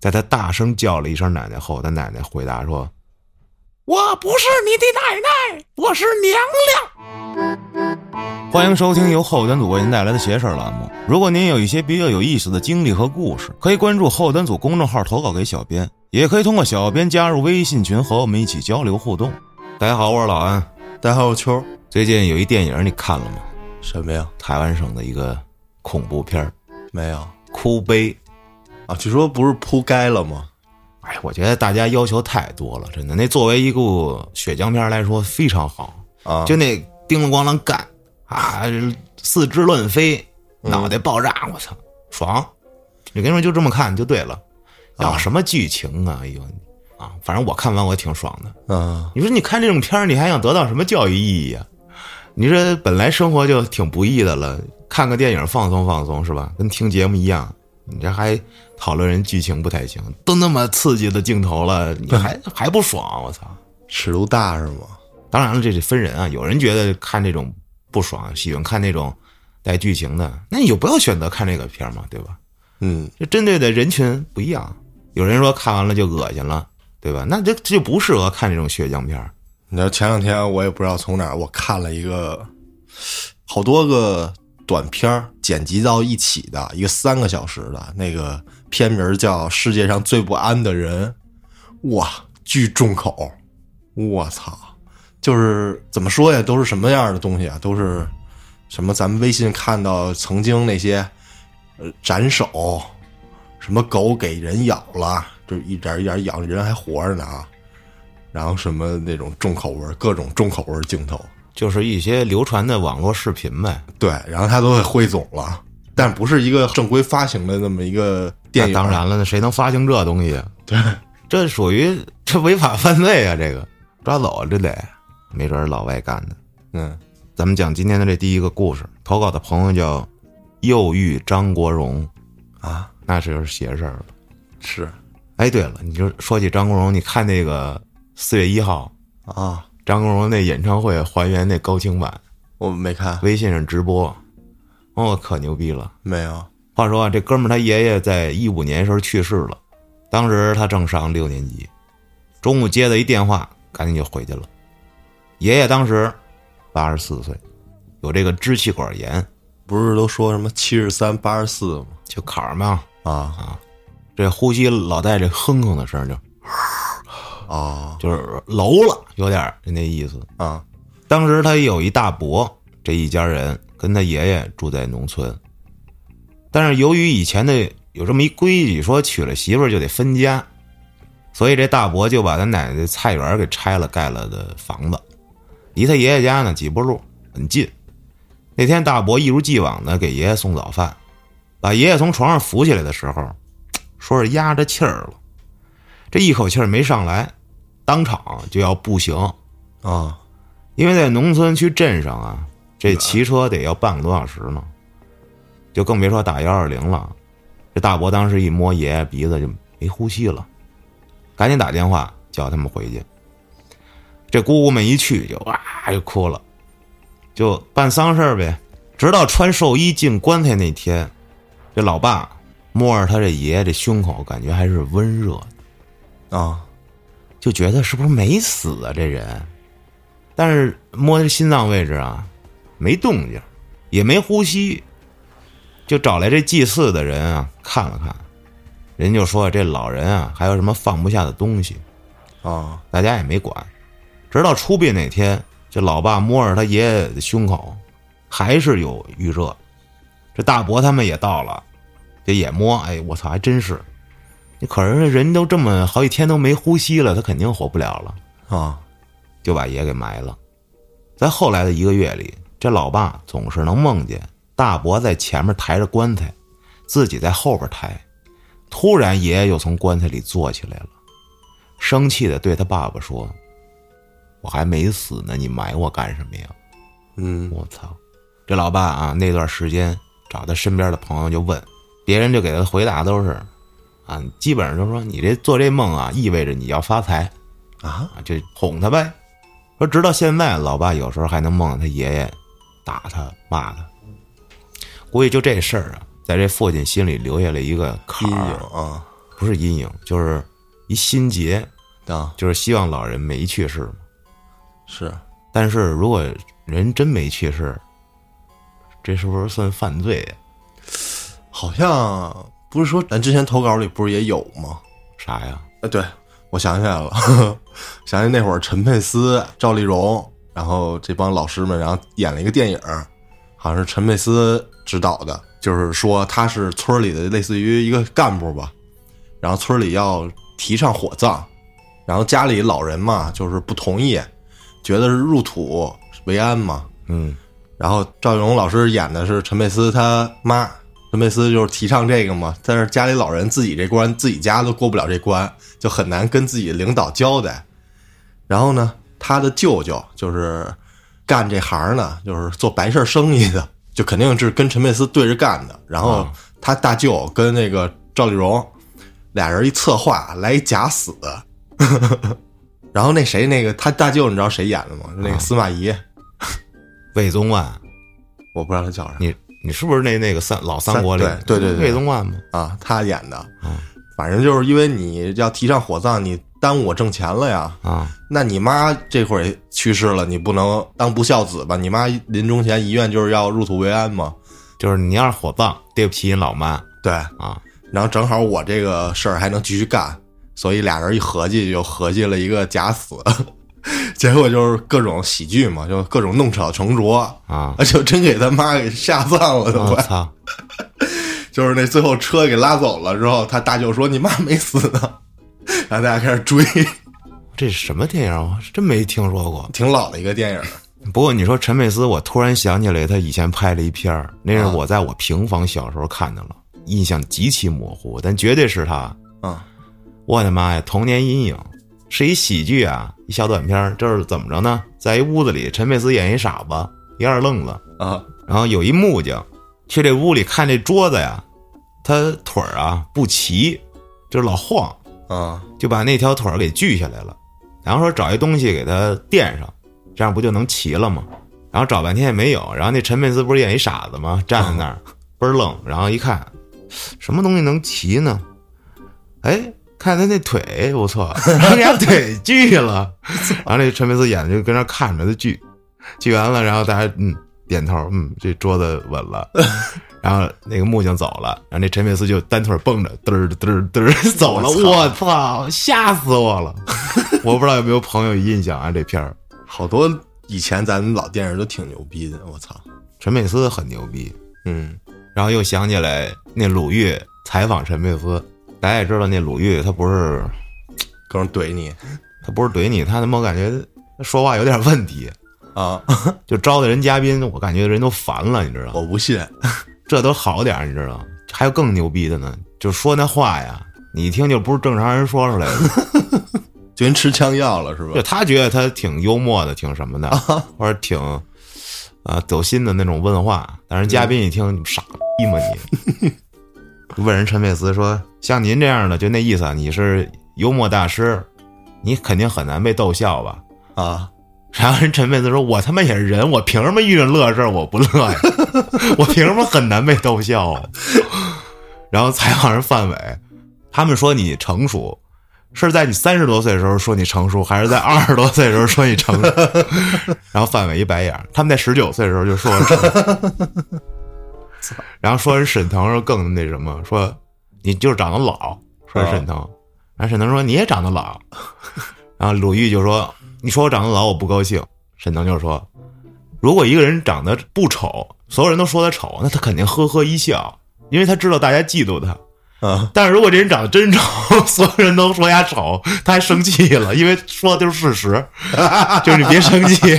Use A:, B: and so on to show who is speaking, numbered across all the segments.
A: 在他大声叫了一声奶奶后，他奶奶回答说：“我不是你的奶奶，我是娘娘。”欢迎收听由后端组为您带来的邪事儿栏目。如果您有一些比较有意思的经历和故事，可以关注后端组公众号投稿给小编，也可以通过小编加入微信群和我们一起交流互动。大家好，我是老安。
B: 大家好，我秋。
A: 最近有一电影你看了吗？
B: 什么呀？
A: 台湾省的一个恐怖片儿
B: 没有《
A: 哭悲》
B: 啊？据说不是扑街了吗？
A: 哎，我觉得大家要求太多了，真的。那作为一部血浆片来说，非常好
B: 啊！
A: 就那叮了咣啷干啊，四肢乱飞，脑袋爆炸，我操，爽！你跟你说，就这么看就对了。要什么剧情啊？哎呦啊，反正我看完我挺爽的。
B: 嗯，
A: 你说你看这种片儿，你还想得到什么教育意义啊？你说本来生活就挺不易的了，看个电影放松放松是吧？跟听节目一样，你这还讨论人剧情不太行，都那么刺激的镜头了，你还还不爽？我操，
B: 尺度大是吗？
A: 当然了，这是分人啊，有人觉得看这种不爽，喜欢看那种带剧情的，那你就不要选择看这个片嘛，对吧？
B: 嗯，
A: 这针对的人群不一样，有人说看完了就恶心了，对吧？那这这就不适合看这种血浆片。
B: 你知道前两天我也不知道从哪儿我看了一个好多个短片剪辑到一起的一个三个小时的那个片名叫《世界上最不安的人》，哇，巨重口，我操！就是怎么说呀，都是什么样的东西啊？都是什么？咱们微信看到曾经那些呃斩首，什么狗给人咬了，就一点一点咬，人还活着呢啊！然后什么那种重口味各种重口味镜头，
A: 就是一些流传的网络视频呗。
B: 对，然后他都给汇总了，但不是一个正规发行的那么一个电影。
A: 当然了，那谁能发行这东西？
B: 对，
A: 这属于这违法犯罪啊！这个抓走这得，没准是老外干的。
B: 嗯，
A: 咱们讲今天的这第一个故事，投稿的朋友叫右玉张国荣
B: 啊，
A: 那是邪事儿了。
B: 是，
A: 哎，对了，你就说起张国荣，你看那个。四月一号
B: 啊，
A: 张国荣那演唱会还原那高清版，
B: 我没看，
A: 微信上直播，哦，可牛逼了。
B: 没有，
A: 话说啊，这哥们儿他爷爷在一五年时候去世了，当时他正上六年级，中午接了一电话，赶紧就回去了。爷爷当时八十四岁，有这个支气管炎，
B: 不是都说什么七十三八十四吗？
A: 就坎儿嘛。
B: 啊。
A: 啊，这呼吸老带着哼哼的声就。
B: 啊，
A: 就是楼了，有点那意思
B: 啊。
A: 当时他有一大伯，这一家人跟他爷爷住在农村，但是由于以前的有这么一规矩，说娶了媳妇儿就得分家，所以这大伯就把他奶奶的菜园给拆了，盖了的房子，离他爷爷家呢几步路，很近。那天大伯一如既往的给爷爷送早饭，把爷爷从床上扶起来的时候，说是压着气儿了，这一口气儿没上来。当场就要步行，
B: 啊，
A: 因为在农村去镇上啊，这骑车得要半个多小时呢，就更别说打幺二零了。这大伯当时一摸爷爷鼻子就没呼吸了，赶紧打电话叫他们回去。这姑姑们一去就哇就哭了，就办丧事呗。直到穿寿衣进棺材那天，这老爸摸着他这爷爷这胸口，感觉还是温热
B: 的啊。
A: 就觉得是不是没死啊？这人，但是摸心脏位置啊，没动静，也没呼吸，就找来这祭祀的人啊看了看，人就说这老人啊还有什么放不下的东西，
B: 啊，
A: 大家也没管，直到出殡那天，这老爸摸着他爷爷的胸口，还是有预热，这大伯他们也到了，这也摸，哎，我操，还真是。你可是人都这么好几天都没呼吸了，他肯定活不了了
B: 啊！
A: 就把爷给埋了。在后来的一个月里，这老爸总是能梦见大伯在前面抬着棺材，自己在后边抬。突然，爷爷又从棺材里坐起来了，生气的对他爸爸说：“我还没死呢，你埋我干什么呀？”
B: 嗯，
A: 我操！这老爸啊，那段时间找他身边的朋友就问，别人就给他回答都是。啊，基本上就说你这做这梦啊，意味着你要发财，
B: 啊，
A: 就哄他呗。说直到现在，老爸有时候还能梦到他爷爷打他骂他。估计就这事儿啊，在这父亲心里留下了一个坎儿
B: 啊。
A: 不是阴影，就是一心结，
B: 啊，
A: 就是希望老人没去世嘛。
B: 是
A: 但是如果人真没去世，这是不是算犯罪呀？
B: 好像不是说咱之前投稿里不是也有吗？
A: 啥呀？
B: 啊，对，我想起来了，呵 呵想起那会儿陈佩斯、赵丽蓉，然后这帮老师们，然后演了一个电影，好像是陈佩斯执导的，就是说他是村里的类似于一个干部吧，然后村里要提倡火葬，然后家里老人嘛就是不同意，觉得是入土为安嘛，
A: 嗯，
B: 然后赵丽蓉老师演的是陈佩斯他妈，陈佩斯就是提倡这个嘛，但是家里老人自己这关自己家都过不了这关，就很难跟自己领导交代。然后呢，他的舅舅就是干这行呢，就是做白事生意的，就肯定是跟陈佩斯对着干的。然后
A: 啊
B: 他大舅跟那个赵丽蓉俩人一策划来一假死，然后那谁那个他大舅你知道谁演的吗？就那个
A: 啊
B: 司马懿，
A: 魏宗万，
B: 我不知道他叫啥。
A: 你你是不是那那个三老三国里
B: 三对对对对
A: 魏宗万吗？
B: 啊，他演的
A: 啊，
B: 反正就是因为你要提倡火葬，你耽误我挣钱了呀。
A: 啊，
B: 那你妈这会儿去世了，你不能当不孝子吧？你妈临终前遗愿就是要入土为安嘛。
A: 就是你要是火葬，对不起你老妈
B: 对，
A: 啊。
B: 然后正好我这个事儿还能继续干，所以俩人一合计就合计了一个假死，结果就是各种喜剧嘛，就各种弄巧成拙，
A: 啊！
B: 就真给他妈给下葬了都快。
A: 我操！
B: 就是那最后车给拉走了之后，他大舅说你妈没死呢，然后大家开始追，
A: 这是什么电影？我真没听说过。
B: 挺老的一个电影。
A: 不过你说陈佩斯，我突然想起来，他以前拍了一片儿，那是
B: 啊
A: 我在我平房小时候看的了，印象极其模糊，但绝对是他。
B: 嗯
A: 我的妈呀，童年阴影，是一喜剧啊，一小短片儿。这是怎么着呢？在一屋子里，陈佩斯演一傻子，一二愣子，
B: 啊
A: 然后有一木匠去这屋里看这桌子呀，他腿儿啊不齐，就是老晃，
B: 啊
A: 就把那条腿儿给锯下来了，然后说找一东西给它垫上，这样不就能齐了吗？然后找半天也没有，然后那陈佩斯不是演一傻子吗？站在那儿 倍儿愣，然后一看，什么东西能齐呢？哎，看他那腿，我操，然后给他腿锯了，完了那陈佩斯演的就跟那看着他锯，锯完了，然后大家嗯点头，嗯，这桌子稳了。然后那个木匠走了，然后那陈佩斯就单腿蹦着，嘚儿嘚儿嘚儿 走了。
B: 我操
A: 吓死我了！我不知道有没有朋友有印象啊？这片儿
B: 好多以前咱们老电影都挺牛逼的，我操。
A: 陈佩斯很牛逼。
B: 嗯
A: 然后又想起来那鲁豫采访陈佩斯，大家也知道那鲁豫他不是
B: 各种怼你
A: 他不是怼你，他他妈感觉说话有点问题，
B: 啊！
A: 就招的人嘉宾，我感觉人都烦了，你知道？
B: 我不信。
A: 这都好点儿，你知道？还有更牛逼的呢，就说那话呀，你一听就不是正常人说出来的。
B: 就跟吃枪药了是吧
A: 就？他觉得他挺幽默的，挺什么的，或者挺啊走心的那种问话。但是嘉宾一听，你傻逼吗你？就问人陈佩斯说：“像您这样的，就那意思啊，你是幽默大师，你肯定很难被逗笑吧
B: 啊，？”
A: 然后人陈佩斯说：“我他妈也是人，我凭什么遇着乐事儿我不乐呀？我凭什么很难被逗笑啊？” 然后采访人范伟，他们说你成熟，是在你三十多岁的时候说你成熟，还是在二十多岁的时候说你成熟？然后范伟一白眼儿，他们在十九岁的时候就说我成熟，然后说人沈腾时候更那什么，说你就是长得老，说人沈腾，然后沈腾说你也长得老，然后鲁豫就说你说我长得老我不高兴，沈腾就说如果一个人长得不丑，所有人都说他丑，那他肯定呵呵一笑，因为他知道大家嫉妒他。
B: 啊，
A: 但是如果这人长得真丑，所有人都说他丑，他还生气了，因为说的就是事实，就是你别生气。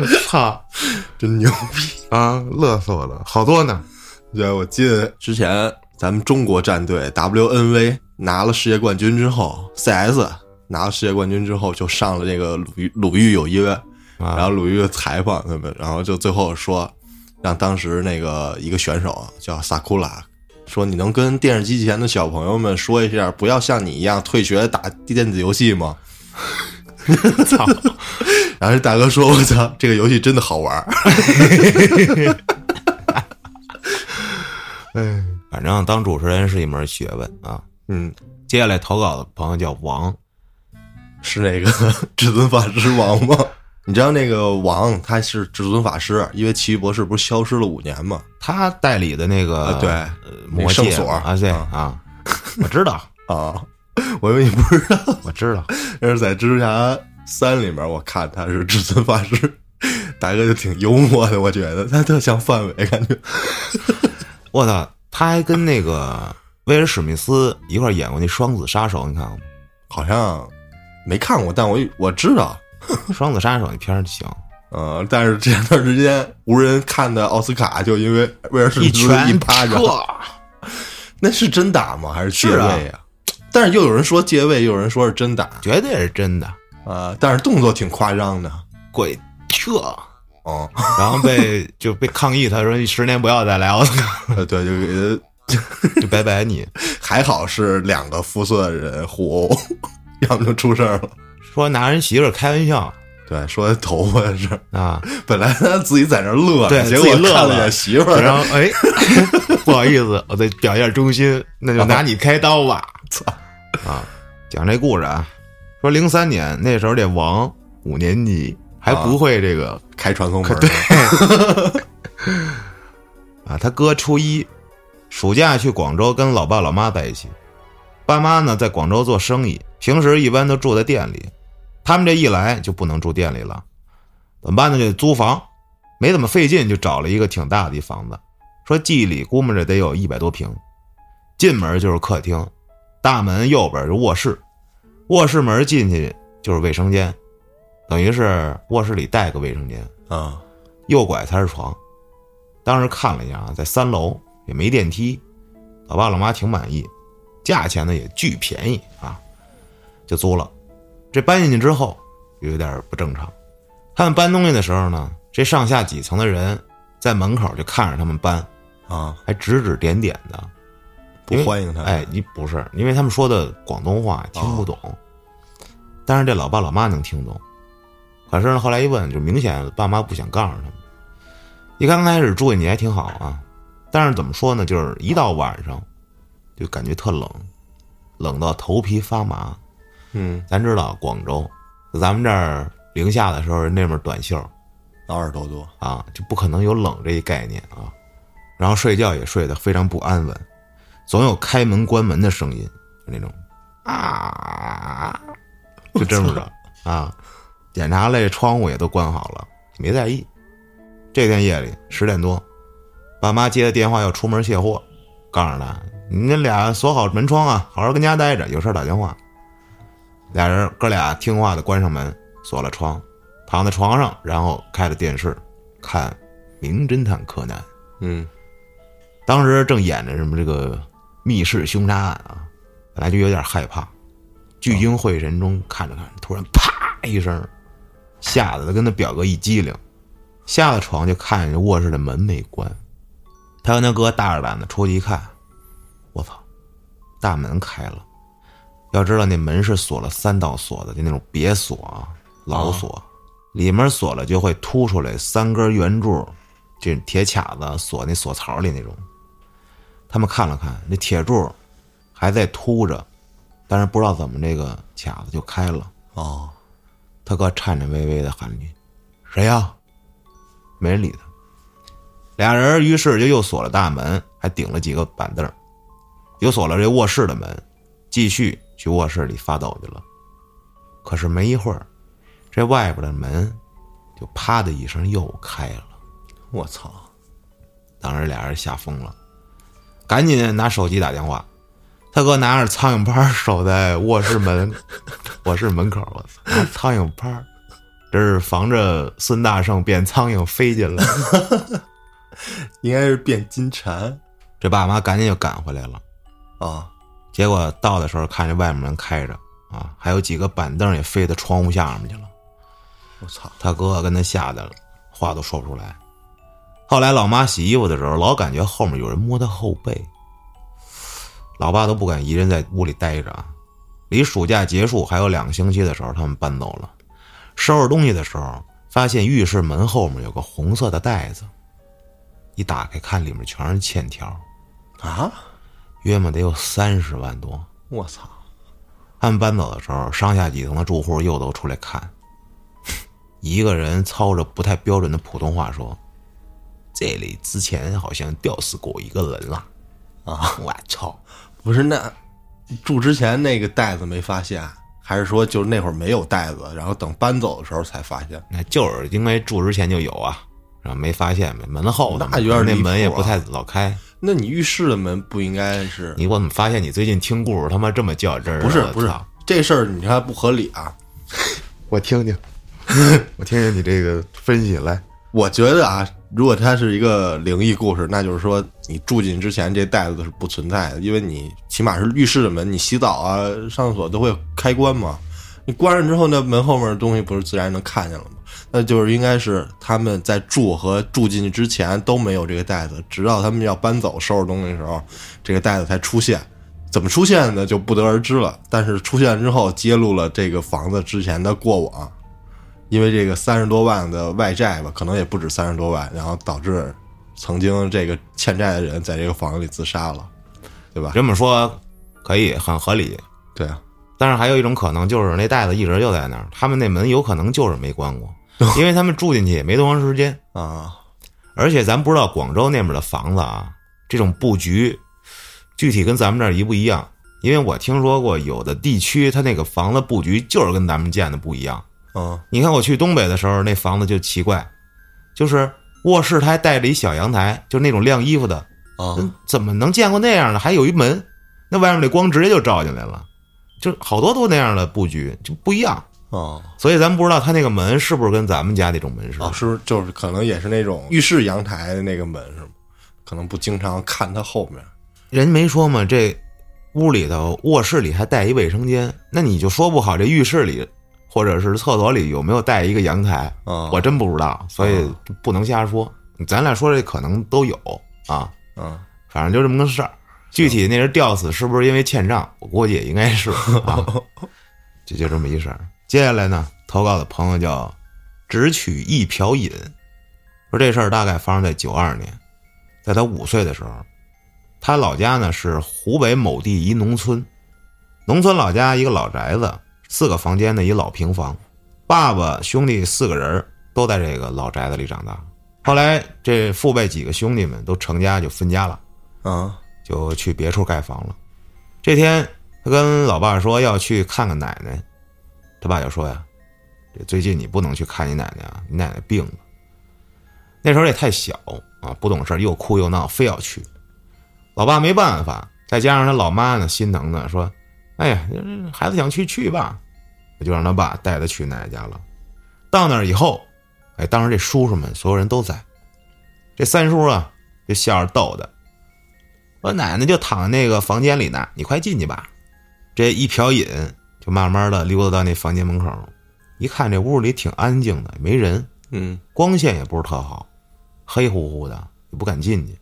A: 我操
B: 真牛逼！
A: 啊，乐死我了，好多呢。
B: 对，我记得之前咱们中国战队 WNV 拿了世界冠军之后，CS 拿了世界冠军之后，就上了这个鲁豫鲁豫有约，然后鲁豫采访他们，然后就最后说，让当时那个一个选手叫萨库拉，说你能跟电视机前的小朋友们说一下，不要像你一样退学打电子游戏吗？
A: 操，
B: 然后这大哥说：“我操，这个游戏真的好玩儿。
A: 哎，反正当主持人是一门学问啊。
B: 嗯，
A: 接下来投稿的朋友叫王，
B: 是那个 至尊法师王吗？你知道那个王他是至尊法师，因为奇异博士不是消失了五年吗？
A: 他代理的那个、
B: 啊对。
A: 呃魔
B: 圣所。
A: 啊，对
B: 啊。
A: 啊，我知道，
B: 啊，我以为你不知道，
A: 我知道，
B: 那是在蜘蛛侠三里面，我看他是至尊法师，大哥就挺幽默的，我觉得他特像范伟，感觉
A: 我操，他还跟那个威尔史密斯一块演过那《双子杀手》，你看过吗？
B: 好像没看过，但我我知道。
A: 《双子杀手》那片儿行，
B: 呃，但是前段时间无人看的奥斯卡，就因为威尔史密斯
A: 拳
B: 一巴掌，那是真打吗？还是借位啊？但是又有人说借位，又有人说是真打。
A: 绝对是真的，
B: 呃、但是动作挺夸张的。
A: 鬼撤，
B: 哦，
A: 然后被就被抗议，他说你十年不要再来奥斯卡，
B: 呃，对，就给他。
A: 就拜拜你。
B: 还好是两个肤色的人互殴，要不就出事儿了。
A: 说拿人媳妇儿开玩笑
B: 对，说头发的事，
A: 啊，
B: 本来他自己在那乐结果
A: 乐了
B: 看了眼媳妇儿，
A: 然后哎，不好意思，我得表一下忠心，那就拿你开刀吧。
B: 操
A: 啊，讲这故事啊，说零三年那时候这王五年级还不会这个
B: 开传送门，
A: 对啊，他哥初一暑假去广州跟老爸老妈在一起，爸妈呢在广州做生意，平时一般都住在店里。他们这一来就不能住店里了，怎么办呢？就租房，没怎么费劲就找了一个挺大的一房子，说记忆里估摸着得有一百多平。进门就是客厅，大门右边是卧室，卧室门进去就是卫生间，等于是卧室里带个卫生间。
B: 啊，
A: 右拐才是床。当时看了一下啊，在三楼也没电梯，老爸老妈挺满意，价钱呢也巨便宜啊，就租了。这搬进去之后有点不正常，他们搬东西的时候呢，这上下几层的人在门口就看着他们搬，
B: 啊，
A: 还指指点点的。
B: 不欢迎他，
A: 哎，你不是，因为他们说的广东话听不懂，但是这老爸老妈能听懂。可是呢，后来一问，就明显爸妈不想告诉他们。一刚开始住进去还挺好啊，但是怎么说呢，就是一到晚上就感觉特冷，冷到头皮发麻。
B: 嗯，
A: 咱知道广州，咱们这儿零下的时候，那边短袖
B: 二十多度，
A: 啊，就不可能有冷这一概念啊。然后睡觉也睡得非常不安稳，总有开门关门的声音，就那种啊，就这么着 啊。检查了，窗户也都关好了，没在意。这天夜里十点多，爸妈接的电话要出门卸货，告诉他：“你们俩锁好门窗啊，好好跟家待着，有事打电话。”俩人哥俩听话的关上门，锁了窗，躺在床上，然后开了电视，看《名侦探柯南》。
B: 嗯，
A: 当时正演着什么这个密室凶杀案啊，本来就有点害怕，聚精会神中看着看着，突然啪一声，吓得他跟他表哥一激灵，下了床就看见卧室的门没关，他跟他哥大着胆子出去一看，我操，大门开了。要知道那门是锁了三道锁的，就那种别锁啊，老锁，里面锁了就会凸出来三根圆柱，这铁卡子锁那锁槽里那种。他们看了看，那铁柱还在凸着，但是不知道怎么这个卡子就开了。
B: 哦，
A: 他哥颤颤巍巍的喊了句：“谁呀？”没人理他。俩人于是就又锁了大门，还顶了几个板凳，又锁了这卧室的门，继续去卧室里发抖去了。可是没一会儿，这外边的门就啪的一声又开了。
B: 我操，
A: 当时俩人吓疯了，赶紧拿手机打电话。他哥拿着苍蝇拍守在卧室门卧室门口，我操，拿苍蝇拍，这是防着孙大圣变苍蝇飞进来。
B: 应该是变金蝉
A: 这爸妈赶紧就赶回来了。
B: 啊，
A: 结果到的时候，看见外面门开着啊，还有几个板凳也飞到窗户下面去了。
B: 我操，
A: 他哥跟他吓得话都说不出来。后来老妈洗衣服的时候，老感觉后面有人摸她后背，老爸都不敢一人在屋里待着啊。离暑假结束还有两个星期的时候，他们搬走了。收拾东西的时候，发现浴室门后面有个红色的袋子，一打开看里面全是欠条，
B: 啊！
A: 约莫得有三十万多。
B: 我操！
A: 他们搬走的时候，上下几层的住户又都出来看。一个人操着不太标准的普通话说：“这里之前好像吊死过一个人了。”
B: 啊！
A: 我操！
B: 不是那住之前那个袋子没发现，还是说就是那会儿没有袋子，然后等搬走的时候才发现？
A: 那就是因为住之前就有啊，然后没发现呗。门后
B: 那有点
A: 那门也不太老开。
B: 那你浴室的门不应该是？
A: 你我怎么发现你最近听故事他妈这么较真儿啊？
B: 不是不是
A: 我操
B: 这事儿，你看不合理啊！
A: 我听听，我听听你这个分析来。
B: 我觉得啊，如果它是一个灵异故事，那就是说你住进之前这袋子是不存在的，因为你起码是浴室的门，你洗澡啊、上厕所都会开关嘛。你关上之后，那门后面的东西不是自然能看见了吗？那就是应该是他们在住和住进去之前都没有这个袋子，直到他们要搬走收拾东西的时候，这个袋子才出现。怎么出现的就不得而知了。但是出现之后，揭露了这个房子之前的过往，因为这个三十多万的外债吧，可能也不止三十多万，然后导致曾经这个欠债的人在这个房子里自杀了，对吧？
A: 这么说可以很合理，
B: 对啊，
A: 但是还有一种可能就是那袋子一直就在那儿，他们那门有可能就是没关过，因为他们住进去也没多长时间。
B: 啊，
A: 而且咱不知道广州那边的房子啊，这种布局具体跟咱们这儿一不一样？因为我听说过有的地区它那个房子布局就是跟咱们建的不一样。
B: 嗯
A: 你看我去东北的时候，那房子就奇怪，就是卧室它还带着一小阳台，就是那种晾衣服的，
B: 啊
A: 嗯怎么能见过那样的？还有一门，那外面那光直接就照进来了，就好多都那样的布局就不一样。
B: 哦
A: 所以咱不知道他那个门是不是跟咱们家那种门似的。
B: 哦，是不是就是可能也是那种浴室阳台的那个门是吗？可能不经常看他后面。
A: 人没说吗，这屋里头卧室里还带一卫生间，那你就说不好这浴室里或者是厕所里有没有带一个阳台，
B: 啊
A: 我真不知道，所以不能瞎说。咱俩说这可能都有啊，
B: 嗯
A: 反正就这么个事儿。具体那人吊死是不是因为欠账？我估计也应该是 啊，这就这么一事儿。接下来呢，投稿的朋友叫只取一瓢饮，说这事儿大概发生在九二年，在他五岁的时候，他老家呢是湖北某地一农村，农村老家一个老宅子，四个房间的一老平房，爸爸兄弟四个人都在这个老宅子里长大。后来这父辈几个兄弟们都成家就分家了。
B: 啊
A: 就去别处盖房了。这天，他跟老爸说要去看看奶奶，他爸就说呀：“这最近你不能去看你奶奶啊，你奶奶病了。”那时候也太小啊，不懂事，又哭又闹，非要去。老爸没办法，再加上他老妈呢，心疼的说：“哎呀，孩子想去去吧。”就让他爸带他去奶奶家了。到那儿以后，哎，当时这叔叔们所有人都在，这三叔啊就笑着逗他。我奶奶就躺在那个房间里呢，你快进去吧。这一瓢饮就慢慢的溜达到那房间门口，一看这屋里挺安静的，没人，
B: 嗯
A: 光线也不是特好，黑乎乎的，也不敢进去。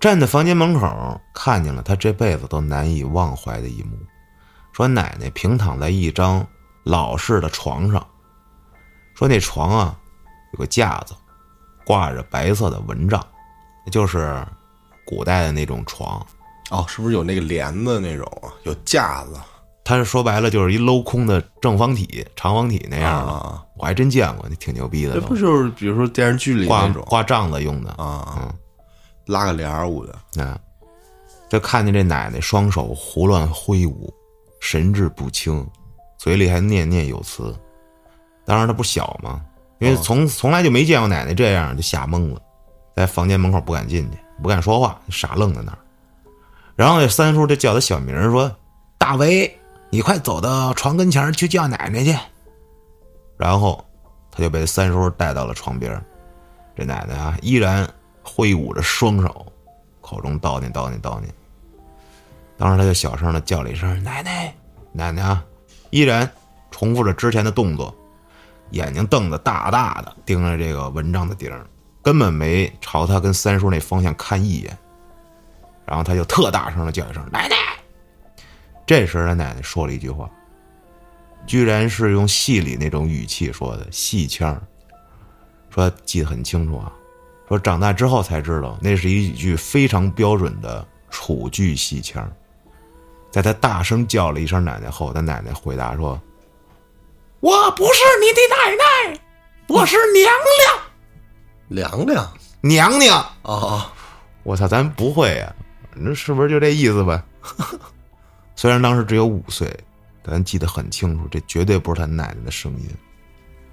A: 站在房间门口，看见了他这辈子都难以忘怀的一幕。说奶奶平躺在一张老式的床上，说那床啊有个架子，挂着白色的蚊帐，就是古代的那种床。
B: 哦，是不是有那个帘子那种啊？有架子
A: 它是说白了就是一镂空的正方体、长方体那样的，
B: 啊？
A: 我还真见过，那挺牛逼的都。
B: 这不就是比如说电视剧里
A: 挂
B: 那种
A: 挂帐子用的
B: 啊？
A: 嗯
B: 拉个帘儿捂的
A: 啊，就看见这奶奶双手胡乱挥舞，神志不清，嘴里还念念有词。当然她不小嘛，因为从、从来就没见过奶奶这样，就吓懵了，在房间门口不敢进去，不敢说话，傻愣在那儿。然后这三叔就叫他小名说：“大为，你快走到床跟前去叫奶奶去。”然后他就被三叔带到了床边这奶奶啊，依然挥舞着双手，口中叨念叨念叨念。当时他就小声的叫了一声“奶奶，奶奶啊”，依然重复着之前的动作，眼睛瞪得大大的，盯着这个蚊帐的顶儿，根本没朝他跟三叔那方向看一眼。然后他就特大声的叫一声“奶奶”。这时他奶奶说了一句话，居然是用戏里那种语气说的，戏腔说记得很清楚啊。说长大之后才知道，那是一句非常标准的楚剧戏腔。在他大声叫了一声“奶奶”后，他奶奶回答说：“我不是你的奶奶，我是娘娘
B: 凉凉
A: 娘，娘娘。”
B: 哦，
A: 我操，咱不会呀、那是不是就这意思吧？虽然当时只有五岁，但记得很清楚，这绝对不是他奶奶的声音，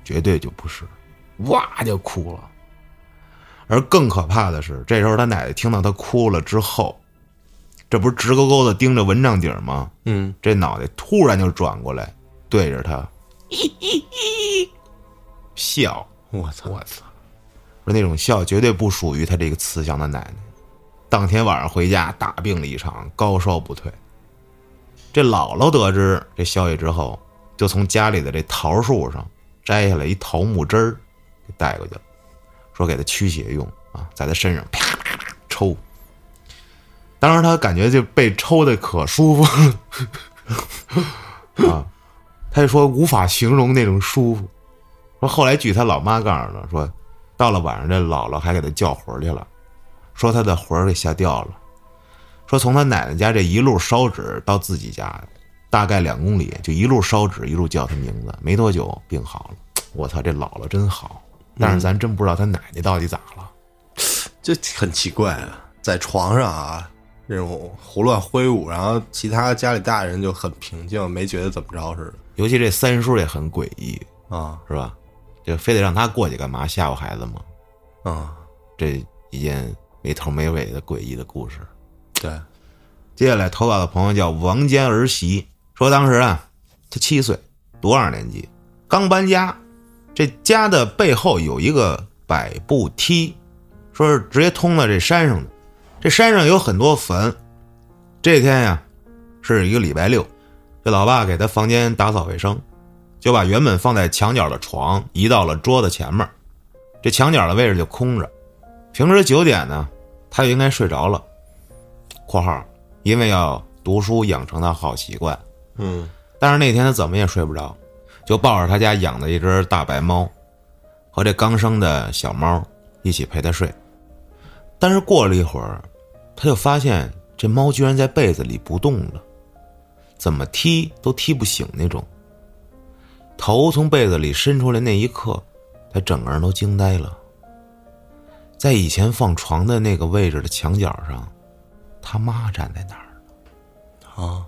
A: 绝对就不是，哇就哭了。而更可怕的是，这时候他奶奶听到他哭了之后，这不是直勾勾的盯着蚊帐底儿吗？
B: 嗯，
A: 这脑袋突然就转过来，对着他，笑。
B: 我操，
A: 我操！说那种笑绝对不属于他这个慈祥的奶奶。当天晚上回家大病了一场，高烧不退。这姥姥得知这消息之后，就从家里的这桃树上摘下来一桃木枝儿，给带过去了，说给他驱邪用啊，在他身上啪啪啪抽。当时他感觉就被抽的可舒服了 啊，他就说无法形容那种舒服。说后来据他老妈告诉他说，到了晚上这姥姥还给他叫魂儿去了，说他的魂儿给吓掉了。说从他奶奶家这一路烧纸到自己家，大概两公里，就一路烧纸一路叫他名字，没多久病好了。我操，这姥姥真好，但是咱真不知道他奶奶到底咋了。
B: 这很奇怪啊，在床上啊，这种胡乱挥舞，然后其他家里大人就很平静，没觉得怎么着似的
A: 尤其这三叔也很诡异，
B: 啊
A: 是吧？就非得让他过去干嘛？吓唬孩子吗？
B: 啊，
A: 这一件没头没尾的诡异的故事。
B: 对，
A: 接下来投稿的朋友叫王坚儿媳，说当时啊，他七岁，读二年级？刚搬家，这家的背后有一个百步梯，说是直接通到这山上的。这山上有很多坟。这天呀，是一个礼拜六，这老爸给他房间打扫卫生，就把原本放在墙角的床移到了桌子前面，这墙角的位置就空着。平时九点呢，他就应该睡着了。（括号因为要读书养成的好习惯，
B: 嗯
A: 但是那天他怎么也睡不着，就抱着他家养的一只大白猫，和这刚生的小猫一起陪他睡。但是过了一会儿，他就发现这猫居然在被子里不动了，怎么踢都踢不醒那种。头从被子里伸出来那一刻，他整个人都惊呆了。在以前放床的那个位置的墙角上，他妈站在那儿。
B: 啊，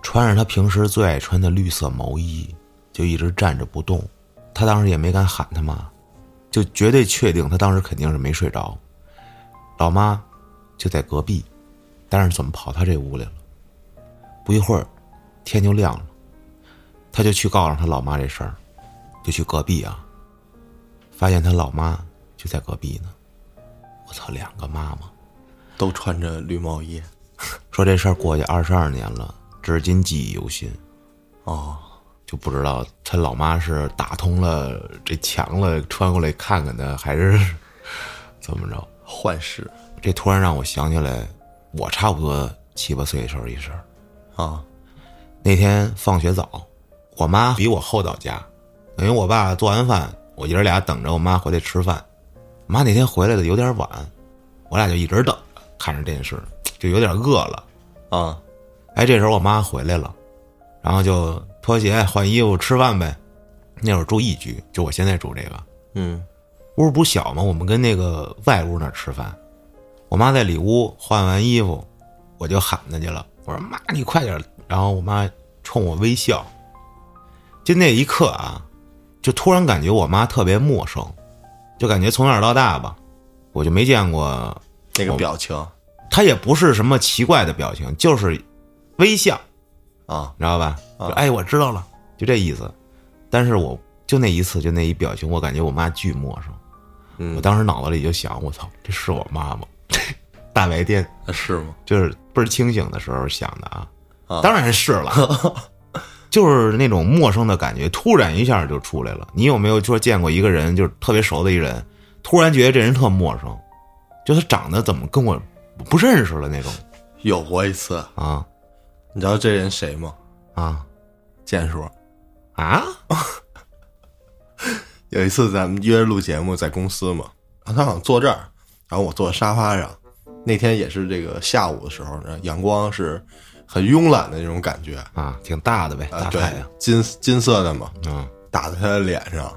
A: 穿着他平时最爱穿的绿色毛衣，就一直站着不动。他当时也没敢喊他妈，就绝对确定他当时肯定是没睡着。老妈就在隔壁，但是怎么跑他这屋来了？不一会儿，天就亮了，他就去告诉他老妈这事儿，就去隔壁啊，发现他老妈就在隔壁呢。我操，两个妈妈！
B: 都穿着绿毛衣，
A: 说这事儿过去二十二年了，至今记忆犹新。
B: 哦，
A: 就不知道他老妈是打通了这墙了，穿过来看看他，还是 怎么着？
B: 幻视
A: 这突然让我想起来，我差不多七八岁的时候一事儿。
B: 啊，
A: 那天放学早，我妈比我后到家，等于我爸做完饭，我爷俩等着我妈回来吃饭。妈那天回来的有点晚，我俩就一直等着，看着电视，就有点饿了。
B: 啊，
A: 哎，这时候我妈回来了，然后就脱鞋换衣服吃饭呗。那会儿住一居，就我现在住这个
B: 嗯
A: 屋不小嘛，我们跟那个外屋那吃饭。我妈在里屋换完衣服，我就喊她去了，我说妈，你快点。然后我妈冲我微笑，就那一刻啊，就突然感觉我妈特别陌生，就感觉从小到大吧，我就没见过
B: 那个表情
A: 她也不是什么奇怪的表情，就是微笑。
B: 啊，
A: 你知道吧？就哎，我知道了，就这意思。但是我就那一次，就那一表情，我感觉我妈巨陌生。
B: 嗯
A: 我当时脑子里就想，我操，这是我妈吗？大白天
B: 是吗？
A: 就是倍儿清醒的时候想的啊，
B: 啊
A: 当然是了，就是那种陌生的感觉，突然一下就出来了。你有没有说见过一个人，就是特别熟的一人，突然觉得这人特陌生，就他长得怎么跟我不认识了那种
B: 有过一次，
A: 啊
B: 你知道这人谁吗？
A: 啊
B: 建叔。
A: 啊！
B: 有一次咱们约着录节目，在公司嘛，然后他好像坐这儿，然后我坐沙发上，那天也是这个下午的时候呢，阳光是很慵懒的那种感觉
A: 啊，挺大的呗，
B: 啊，对
A: 大太阳，，
B: 金金色的嘛，
A: 嗯，
B: 打在他的脸上，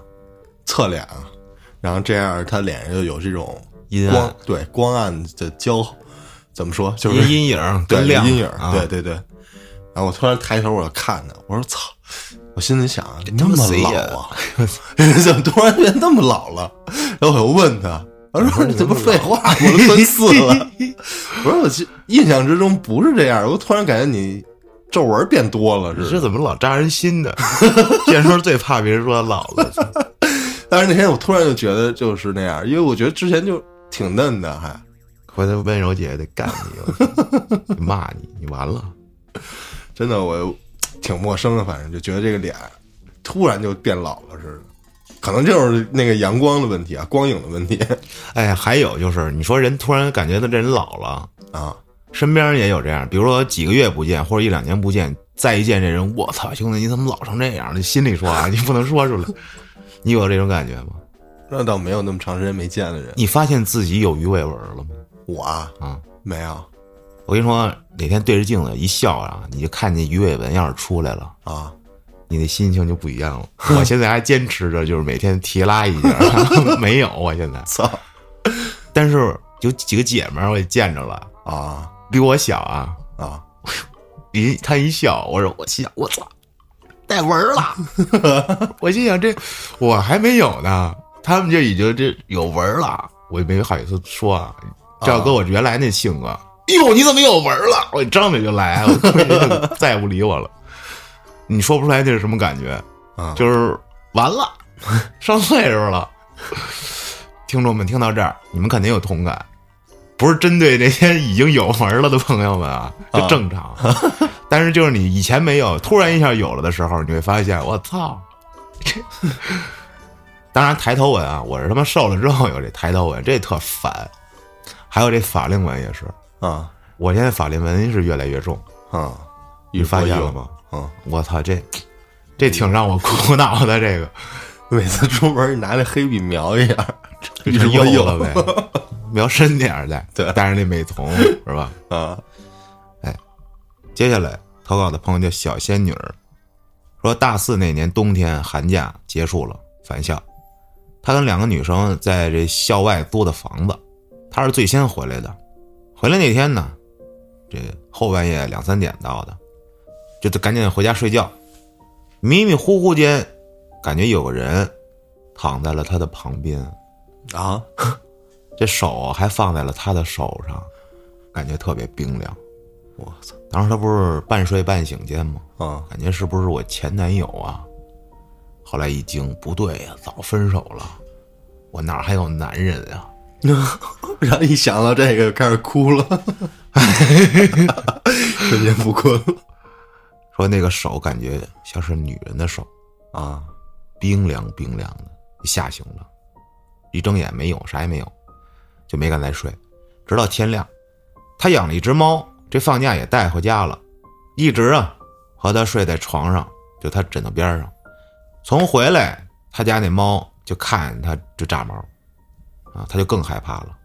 B: 侧脸啊，然后这样他脸上就有这种
A: 阴
B: 对光暗的交，怎么说就是
A: 阴阴影
B: 对
A: 跟亮
B: 阴影，
A: 啊
B: 对对对。然后我突然抬头我就看他，我说操！我心里想，
A: 这
B: 么老啊，怎么突然变那么老了？然后我又问他，我说你这不废话吗？我都奔四了。我说我记印象之中不是这样，我突然感觉你皱纹变多了
A: 你。这怎么老扎人心呢？这时候最怕别人说老了，
B: 但是那天我突然就觉得就是那样，因为我觉得之前就挺嫩的，还
A: 回头温柔姐姐得干你，我骂你，你完了。
B: 真的我挺陌生的，反正就觉得这个脸突然就变老了似的。可能就是那个阳光的问题啊，光影的问题
A: 哎，还有就是，你说人突然感觉到这人老了，
B: 啊。
A: 身边也有这样，比如说几个月不见或者一两年不见，再一见这人，我操，兄弟你怎么老成这样？你心里说啊，你不能说出来。你有这种感觉吗？
B: 那倒没有那么长时间没见的人，
A: 你发现自己有鱼尾纹了吗？
B: 我啊
A: 啊，
B: 没有
A: 我跟你说，哪天对着镜子一笑啊，你就看见鱼尾纹要是出来了，
B: 啊
A: 你的心情就不一样了。我现在还坚持着，就是每天提拉一下，没有，我现在，
B: 操。
A: 但是有几个姐们儿我也见着了，
B: 啊。
A: 比我小啊，
B: 啊。
A: 一他一笑，我说我心想我操，带纹儿了，我心想这我还没有呢，他们就已经这有纹儿了，我也没好意思说啊，这要搁我原来那性格，哎呦你怎么有纹儿了？我张嘴就来，我再也不理我了。你说不出来这是什么感觉，
B: 啊！
A: 就是完了，上岁数了。听众们听到这儿，你们肯定有同感，不是针对那些已经有纹了的朋友们啊，这正常。但是就是你以前没有，突然一下有了的时候，你会发现，我操！这 当然抬头纹啊，我是他妈瘦了之后有这抬头纹，这特烦。还有这法令纹也是，
B: 啊
A: 我现在法令纹是越来越重，
B: 啊！
A: 你发现了吗？
B: 嗯，
A: 我操，这这挺让我苦恼的，这个。
B: 每次出门你拿那黑笔描一下，
A: 就
B: 是
A: 有
B: 有
A: 了呗，描深点儿再，
B: 对
A: 带着那美瞳 是吧？
B: 啊哎
A: 接下来投稿的朋友叫小仙女儿，说大四那年冬天寒假结束了，返校，她跟两个女生在这校外租的房子，她是最先回来的。回来那天呢，这后半夜两三点到的，就得赶紧回家睡觉。迷迷糊糊间，感觉有个人躺在了他的旁边，
B: 啊
A: 这手还放在了他的手上，感觉特别冰凉。
B: 我操
A: 当时他不是半睡半醒间吗？
B: 啊
A: 感觉是不是我前男友啊？后来一惊，不对呀、早分手了，我哪还有男人啊？
B: 然后一想到这个，开始哭了，瞬间不困了
A: 说那个手感觉像是女人的手，
B: 啊
A: 冰凉冰凉的，吓醒了。一睁眼没有，啥也没有，就没敢再睡，直到天亮。他养了一只猫，这放假也带回家了，一直啊和他睡在床上，就他枕头边上。从回来，他家那猫就看他就炸毛，啊，他就更害怕了。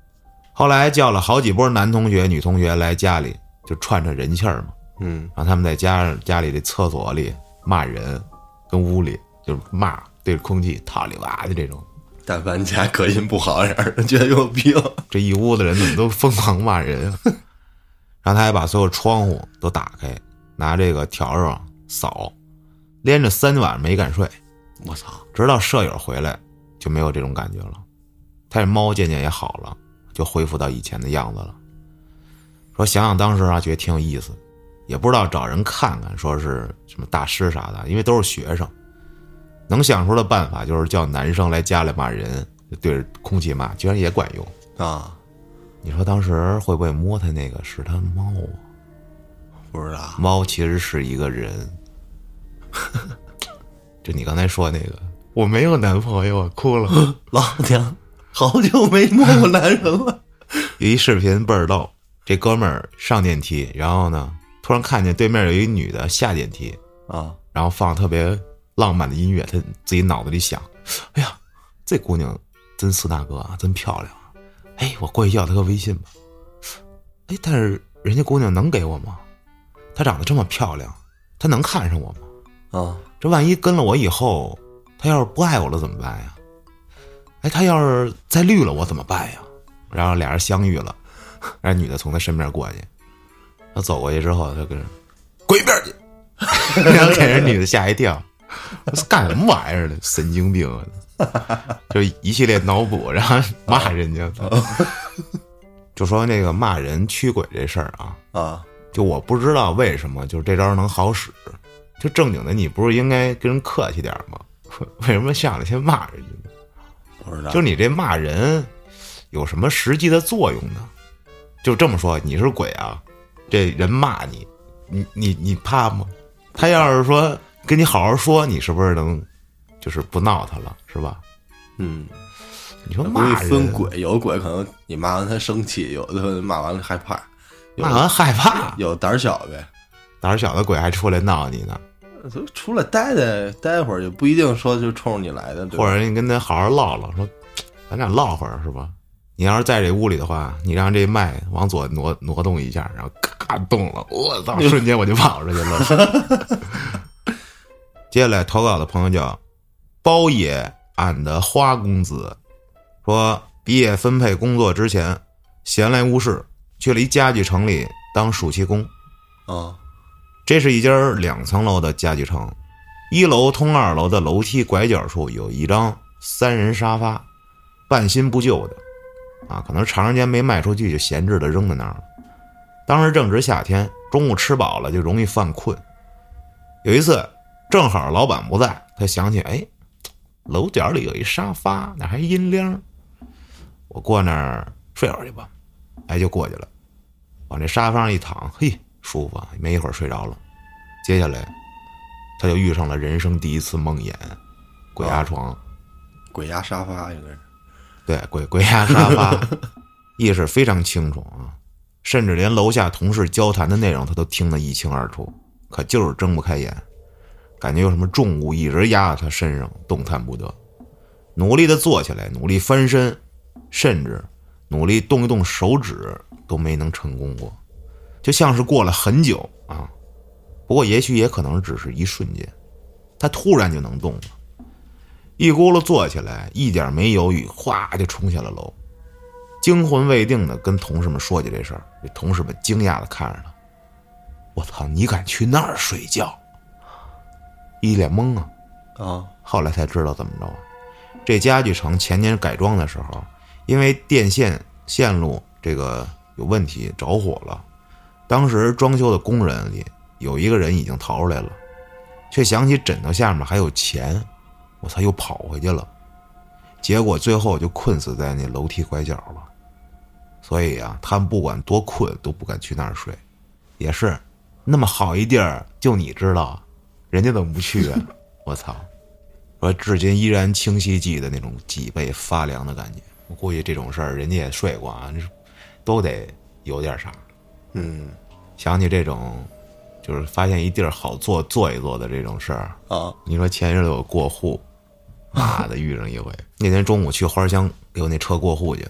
A: 后来叫了好几波男同学、女同学来家里，就串串人气儿嘛。
B: 嗯
A: 然后他们在家家里的厕所里骂人，跟屋里就是骂，对着空气套里哇的这种，
B: 但凡家隔音不好，点儿觉得有病
A: 这一屋子人怎么都疯狂骂人啊？然后他还把所有窗户都打开，拿这个笤帚啊扫，连着三晚没敢睡，
B: 我操
A: 直到舍友回来就没有这种感觉了。他这猫渐渐也好了，就恢复到以前的样子了。说想想当时啊，觉得挺有意思，也不知道找人看看，说是什么大师啥的，因为都是学生，能想出的办法就是叫男生来家里骂人，就对着空气骂，居然也管用。
B: 啊！
A: 你说当时会不会摸他那个是他猫啊？
B: 不知道
A: 猫其实是一个人。就你刚才说那个，我没有男朋友，我哭了。
B: 老娘好久没摸过男人了
A: 有一视频倍儿逗，这哥们儿上电梯，然后呢，突然看见对面有一女的下电梯，
B: 啊
A: 然后放特别浪漫的音乐，他自己脑子里想：哎呀，这姑娘真四大哥啊，真漂亮啊！哎，我过去要她个微信吧。哎，但是人家姑娘能给我吗？她长得这么漂亮，她能看上我吗？
B: 啊，
A: 这万一跟了我以后，她要是不爱我了怎么办呀？哎，她要是再绿了我怎么办呀？然后俩人相遇了，那女的从他身边过去，他走过去之后，他跟人滚一边去，然 后给人女的吓一跳，这是干什么玩意儿呢？神经病啊！就一系列脑补，然后骂人家，就说那个骂人驱鬼这事儿啊，
B: 啊，
A: 就我不知道为什么，就是这招能好使。就正经的，你不是应该跟人客气点吗？为什么上来先骂人家呢？
B: 不知道，
A: 就你这骂人有什么实际的作用呢？就这么说，你是鬼啊，这人骂你，你你你怕吗？他要是说跟你好好说，你是不是能就是不闹他了，是吧？
B: 嗯，
A: 你说骂人
B: 是分鬼，有的鬼可能你骂完他生气，有的骂完了害怕，
A: 骂完害怕，
B: 有胆儿小呗。
A: 胆儿小的鬼还出来闹你呢，
B: 就出来待待待会儿，也不一定说就冲着你来的，
A: 或者你跟他好好唠唠，说咱俩唠会儿是吧？你要是在这屋里的话，你让这麦往左挪挪动一下，然后咔动了，我操！瞬间我就跑出去了。接下来投稿的朋友叫包野俺的花公子，说毕业分配工作之前，闲来无事去了一家具城里当暑期工。
B: 啊，
A: 这是一家两层楼的家具城，一楼通二楼的楼梯拐角处有一张三人沙发，半新不旧的，啊，可能长时间没卖出去就闲置的扔在那儿了。当时正值夏天，中午吃饱了就容易犯困。有一次正好老板不在，他想起哎，楼角里有一沙发，那还阴凉，我过那儿睡会儿去吧。哎，就过去了，往这沙发上一躺，嘿。舒服啊，没一会儿睡着了。接下来，他就遇上了人生第一次梦魇，鬼压床。
B: 鬼压沙发应该是。
A: 对，鬼鬼压沙发，意识非常清楚啊，甚至连楼下同事交谈的内容他都听得一清二楚，可就是睁不开眼，感觉有什么重物一直压在他身上，动弹不得。努力的坐起来，努力翻身，甚至努力动一动手指，都没能成功过。就像是过了很久啊，不过也许也可能只是一瞬间，他突然就能动了，一咕噜坐起来，一点没犹豫，哗就冲下了楼，惊魂未定的跟同事们说起这事儿，这同事们惊讶的看着他，我操，你敢去那儿睡觉？一脸懵啊！
B: 啊，
A: 后来才知道怎么着，这家具城前年改装的时候，因为电线线路这个有问题着火了。当时装修的工人里有一个人已经逃出来了，却想起枕头下面还有钱，我操，又跑回去了。结果最后就困死在那楼梯拐角了。所以啊，他们不管多困都不敢去那儿睡。也是，那么好一地儿，就你知道，人家怎么不去啊？我操！我至今依然清晰记得那种脊背发凉的感觉。我估计这种事儿人家也睡过啊，都得有点啥。
B: 嗯，
A: 想起这种，就是发现一地儿好坐坐一坐的这种事儿
B: 啊，
A: 你说前日子有过户，妈的遇上一回。那天中午去花乡给我那车过户去，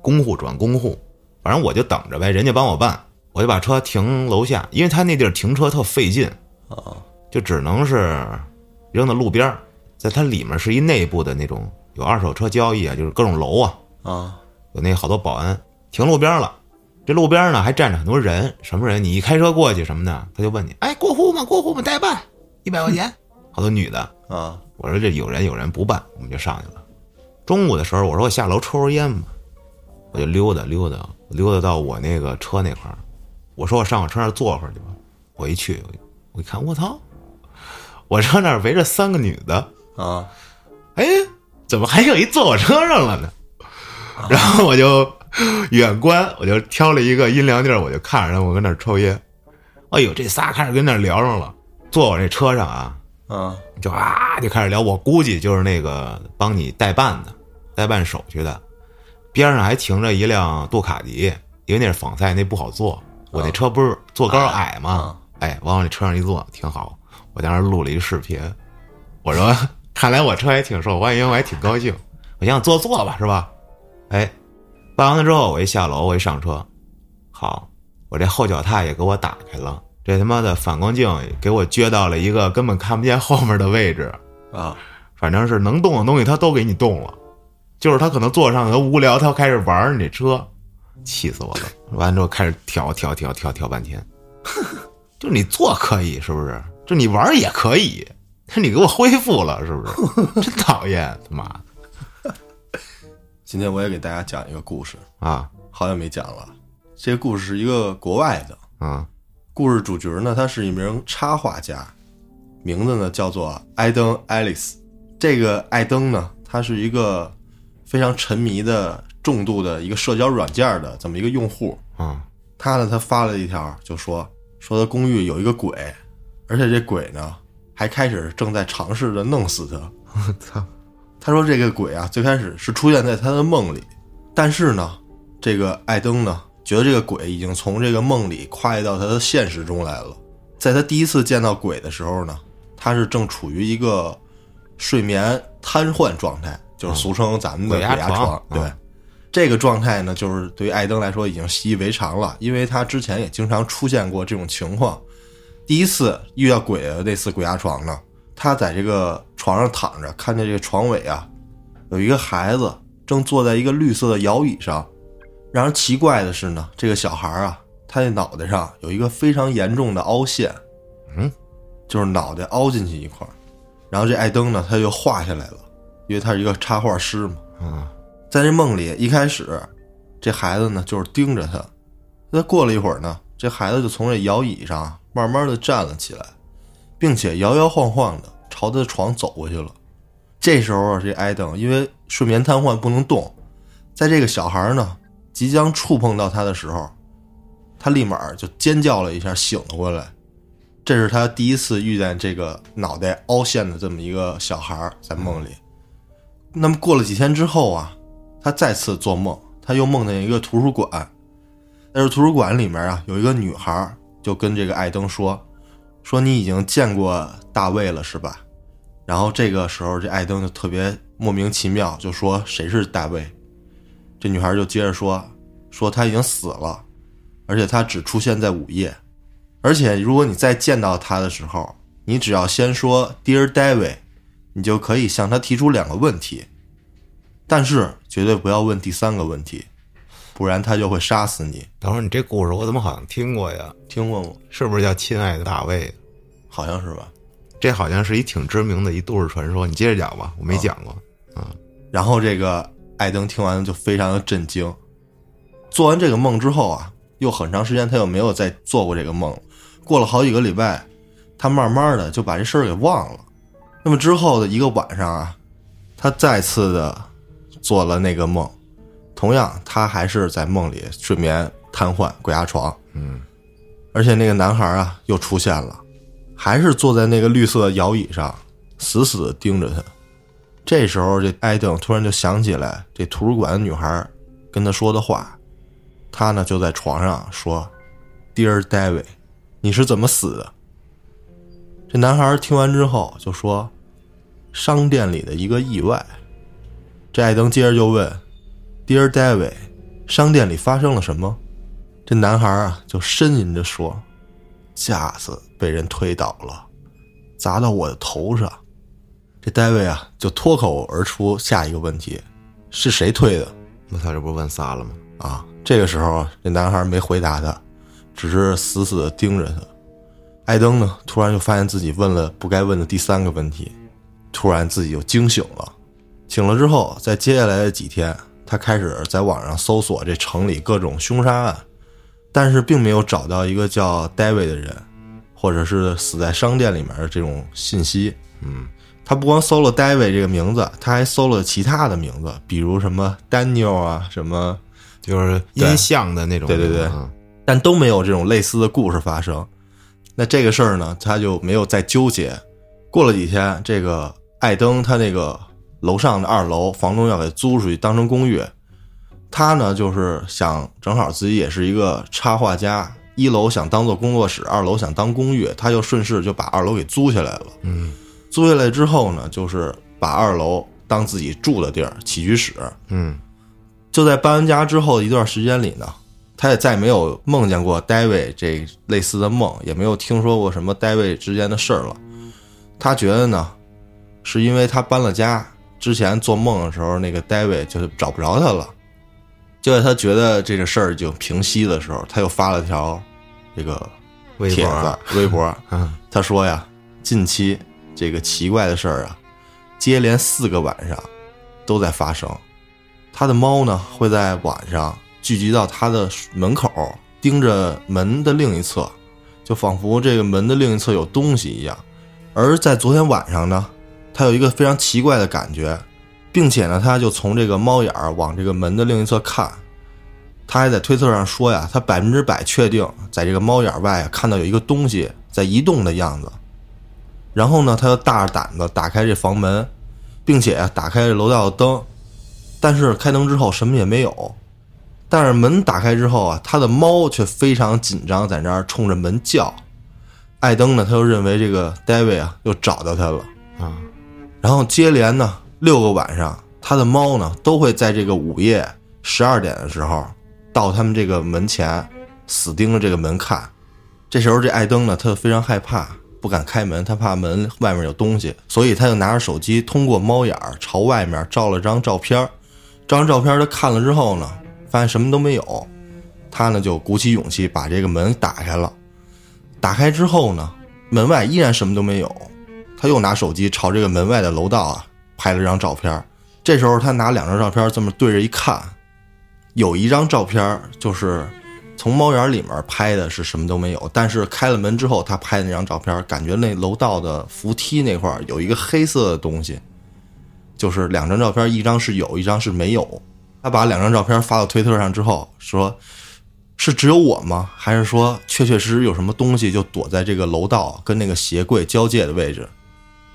A: 公户转公户，反正我就等着呗，人家帮我办，我就把车停楼下，因为他那地儿停车特费劲
B: 啊，
A: 就只能是扔到路边儿，在它里面是一内部的那种有二手车交易啊，就是各种楼啊，
B: 啊，
A: 有那好多保安停路边了。这路边呢还站着很多人，什么人？你一开车过去什么的，他就问你：“哎，过户吗？过户吗？代办，一百块钱。”好多女的
B: 啊。
A: 我说这有人有人不办，我们就上去了。中午的时候，我说我下楼抽根烟吧，我就溜达溜达，溜达到我那个车那块儿。我说我上我车上坐会儿去吧。我一去，我一看，我操！我车那儿围着三个女的
B: 啊，
A: 哎，怎么还有一坐我车上了呢？然后我就。远观，我就挑了一个阴凉地儿，我就看着他，我跟那儿抽烟。哎呦，这仨开始跟那儿聊上了，坐我这车上啊，
B: 嗯，
A: 就啊就开始聊。我估计就是那个帮你代办的，代办手续的。边上还停着一辆杜卡迪，因为那是仿赛，那不好坐。我那车不是坐高矮吗？哎，往我那车上一坐，挺好。我当时录了一个视频，我说 看来我车还挺受欢迎，我还挺高兴。我想坐坐吧，是吧？哎。办完了之后，我一下楼，我一上车，好，我这后脚踏也给我打开了，这他妈的反光镜给我撅到了一个根本看不见后面的位置，
B: 啊，
A: 反正是能动的东西他都给你动了，就是他可能坐上他无聊，他开始玩你这车，气死我了。完了之后开始调调调调调半天，就你坐可以是不是？就你玩也可以，你给我恢复了是不是？真讨厌，他妈的
B: 今天我也给大家讲一个故事，
A: 啊
B: 好久没讲了。这个故事是一个国外的，
A: 啊
B: 故事主角呢，他是一名插画家，名字呢叫做艾登·爱丽丝。这个艾登呢，他是一个非常沉迷的重度的一个社交软件的这么一个用户。
A: 啊
B: 他呢，他发了一条，就说说他公寓有一个鬼，而且这鬼呢还开始正在尝试着弄死他。
A: 我操
B: 他说这个鬼啊，最开始是出现在他的梦里，但是呢，这个艾登呢，觉得这个鬼已经从这个梦里跨越到他的现实中来了。在他第一次见到鬼的时候呢，他是正处于一个睡眠瘫痪状态，就是俗称咱们的
A: 鬼压床。
B: 对，
A: 嗯
B: 这个状态呢，就是对于艾登来说已经习以为常了，因为他之前也经常出现过这种情况。第一次遇到鬼的那次鬼压床呢，他在这个床上躺着，看见这个床尾啊，有一个孩子正坐在一个绿色的摇椅上。让人奇怪的是呢，这个小孩啊，他的脑袋上有一个非常严重的凹陷，
A: 嗯，
B: 就是脑袋凹进去一块儿。然后这艾登呢，他就画下来了，因为他是一个插画师嘛。
A: 啊
B: 在这梦里，一开始这孩子呢就是盯着他，那过了一会儿呢，这孩子就从这摇椅上慢慢的站了起来，并且摇摇晃晃的朝他的床走过去了。这时候啊，这艾登因为睡眠瘫痪不能动，在这个小孩呢即将触碰到他的时候，他立马就尖叫了一下，醒了过来。这是他第一次遇见这个脑袋凹陷的这么一个小孩儿在梦里。那么过了几天之后啊，他再次做梦，他又梦见一个图书馆，但是图书馆里面啊有一个女孩就跟这个艾登说，说你已经见过大卫了是吧？然后这个时候这艾登就特别莫名其妙，就说谁是大卫？这女孩就接着说，说她已经死了，而且她只出现在午夜，而且如果你再见到她的时候，你只要先说 Dear David，你就可以向她提出两个问题，但是绝对不要问第三个问题，不然他就会杀死你。
A: 等会儿你这故事我怎么好像听过呀？
B: 听过吗？
A: 是不是叫《亲爱的大卫》？
B: 好像是吧。
A: 这好像是一挺知名的一都市传说，你接着讲吧，我没讲过。
B: 然后这个艾登听完就非常的震惊。做完这个梦之后啊，又很长时间他又没有再做过这个梦。过了好几个礼拜，他慢慢的就把这事儿给忘了。那么之后的一个晚上啊，他再次的做了那个梦，同样他还是在梦里睡眠瘫痪、鬼压床。
A: 嗯，
B: 而且那个男孩啊又出现了，还是坐在那个绿色摇椅上，死死的盯着他。这时候，这艾登突然就想起来这图书馆的女孩跟他说的话，他呢就在床上说：“Dear David，你是怎么死的？”这男孩听完之后就说：“商店里的一个意外。”这艾登接着就问：“Dear David，商店里发生了什么？”这男孩啊就呻吟着说：“架子被人推倒了，砸到我的头上。”这戴维啊就脱口而出下一个问题：“是谁推的
A: 我操，这不问仨了吗？？”
B: 啊，这个时候这男孩没回答他，只是死死的盯着他。艾登呢，突然就发现自己问了不该问的第三个问题，突然自己就惊醒了。醒了之后，在接下来的几天，他开始在网上搜索这城里各种凶杀案，但是并没有找到一个叫 David 的人，或者是死在商店里面的这种信息。
A: 嗯，
B: 他不光搜了 David 这个名字，他还搜了其他的名字，比如什么 Daniel 啊什么，
A: 就是音像的那种。
B: 对对对
A: 嗯
B: 但都没有这种类似的故事发生。那这个事儿呢，他就没有再纠结。过了几天，这个艾登他那个楼上的二楼房东要给租出去当成公寓，他呢就是想正好自己也是一个插画家，一楼想当做工作室，二楼想当公寓，他就顺势就把二楼给租下来了。
A: 嗯
B: 租下来之后呢，就是把二楼当自己住的地儿，起居室。
A: 嗯
B: 就在搬完家之后的一段时间里呢，他也再没有梦见过 David 这类似的梦，也没有听说过什么 David 之间的事儿了。他觉得呢，是因为他搬了家，之前做梦的时候，那个 David 就找不着他了。就在他觉得这个事儿就平息的时候，他又发了条这个
A: 微
B: 帖
A: 博
B: 子、微博，
A: 嗯
B: 他说呀，近期这个奇怪的事儿啊，接连四个晚上都在发生。他的猫呢会在晚上聚集到他的门口，盯着门的另一侧，就仿佛这个门的另一侧有东西一样。而在昨天晚上呢，他有一个非常奇怪的感觉，并且呢，他就从这个猫眼儿往这个门的另一侧看。他还在推特上说呀，他百分之百确定在这个猫眼外看到有一个东西在移动的样子。然后呢，他就大着胆子打开这房门，并且打开楼道的灯，但是开灯之后什么也没有。但是门打开之后啊，他的猫却非常紧张，在那儿冲着门叫。艾登呢，他就认为这个 David 啊又找到他了。
A: 啊，
B: 然后接连呢六个晚上，他的猫呢都会在这个午夜十二点的时候到他们这个门前，死盯着这个门看。这时候这艾登呢，他就非常害怕，不敢开门，他怕门外面有东西，所以他就拿着手机通过猫眼儿朝外面照了张照片儿。照张照片他看了之后呢，发现什么都没有，他呢就鼓起勇气把这个门打开了。打开之后呢，门外依然什么都没有。他又拿手机朝这个门外的楼道啊拍了张照片儿。这时候他拿两张照片这么对着一看，有一张照片儿就是从猫眼里面拍的，是什么都没有。但是开了门之后，他拍的那张照片，感觉那楼道的扶梯那块儿有一个黑色的东西，就是两张照片，一张是有，一张是没有。他把两张照片发到推特上之后说。是只有我吗？还是说确确实实有什么东西就躲在这个楼道跟那个鞋柜交界的位置？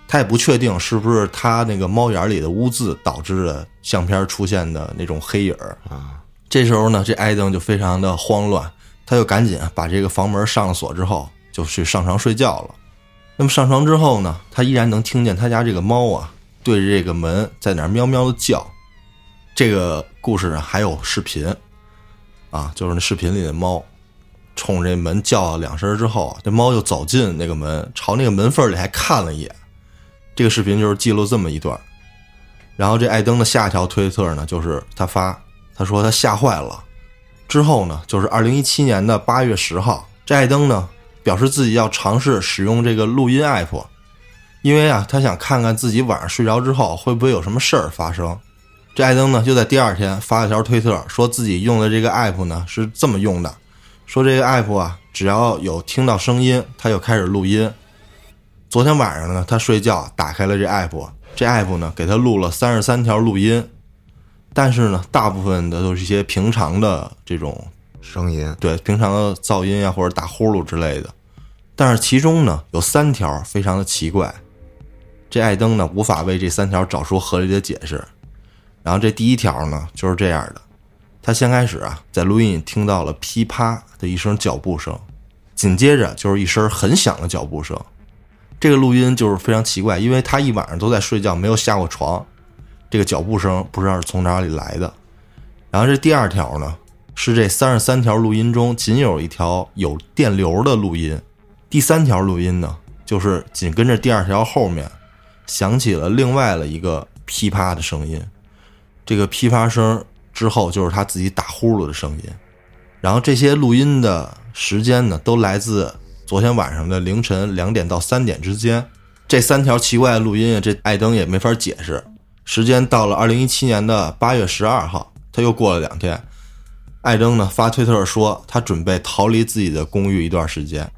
B: 他也不确定是不是他那个猫眼里的污渍导致的相片出现的那种黑影儿
A: 啊。
B: 这时候呢，这艾登就非常的慌乱，他就赶紧把这个房门上了锁之后，就去上床睡觉了。那么上床之后呢，他依然能听见他家这个猫啊对着这个门在那喵喵的叫。这个故事呢还有视频。啊，就是那视频里的猫，冲这门叫了两声之后，这猫就走进那个门，朝那个门缝里还看了一眼。这个视频就是记录这么一段。然后这艾登的下一条推特呢，就是他发，他说他吓坏了。之后呢，就是二零一七年的八月十号，这艾登呢表示自己要尝试使用这个录音 app，因为啊，他想看看自己晚上睡着之后会不会有什么事儿发生。这艾登呢，就在第二天发了条推特，说自己用的这个 app 呢是这么用的，说这个 app 啊，只要有听到声音，他就开始录音。昨天晚上呢，他睡觉打开了这 app，这 app 呢给他录了三十三条录音，但是呢，大部分的都是一些平常的这种
A: 声音，
B: 对平常的噪音啊或者打呼噜之类的，但是其中呢有三条非常的奇怪，这艾登呢无法为这三条找出合理的解释。然后这第一条呢就是这样的，他先开始啊，在录音听到了噼啪的一声脚步声，紧接着就是一声很响的脚步声。这个录音就是非常奇怪，因为他一晚上都在睡觉，没有下过床，这个脚步声不知道是从哪里来的。然后这第二条呢，是这三十三条录音中仅有一条有电流的录音。第三条录音呢，就是紧跟着第二条后面，响起了另外的一个噼啪的声音。这个噼啪声之后就是他自己打呼噜的声音，然后这些录音的时间呢，都来自昨天晚上的凌晨两点到三点之间。这三条奇怪的录音啊，这艾登也没法解释。时间到了二零一七年的八月十二号，他又过了两天，艾登呢发推特说他准备逃离自己的公寓一段时间，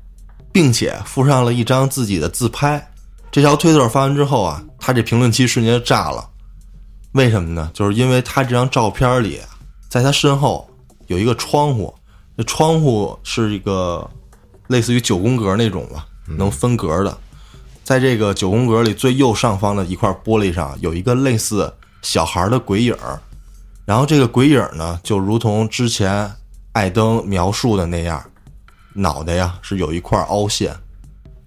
B: 并且附上了一张自己的自拍。这条推特发完之后啊，他这评论区瞬间就炸了。为什么呢？就是因为他这张照片里，在他身后有一个窗户，那窗户是一个类似于九宫格那种吧，能分格的。在这个九宫格里最右上方的一块玻璃上，有一个类似小孩的鬼影儿。然后这个鬼影呢，就如同之前艾登描述的那样，脑袋呀是有一块凹陷。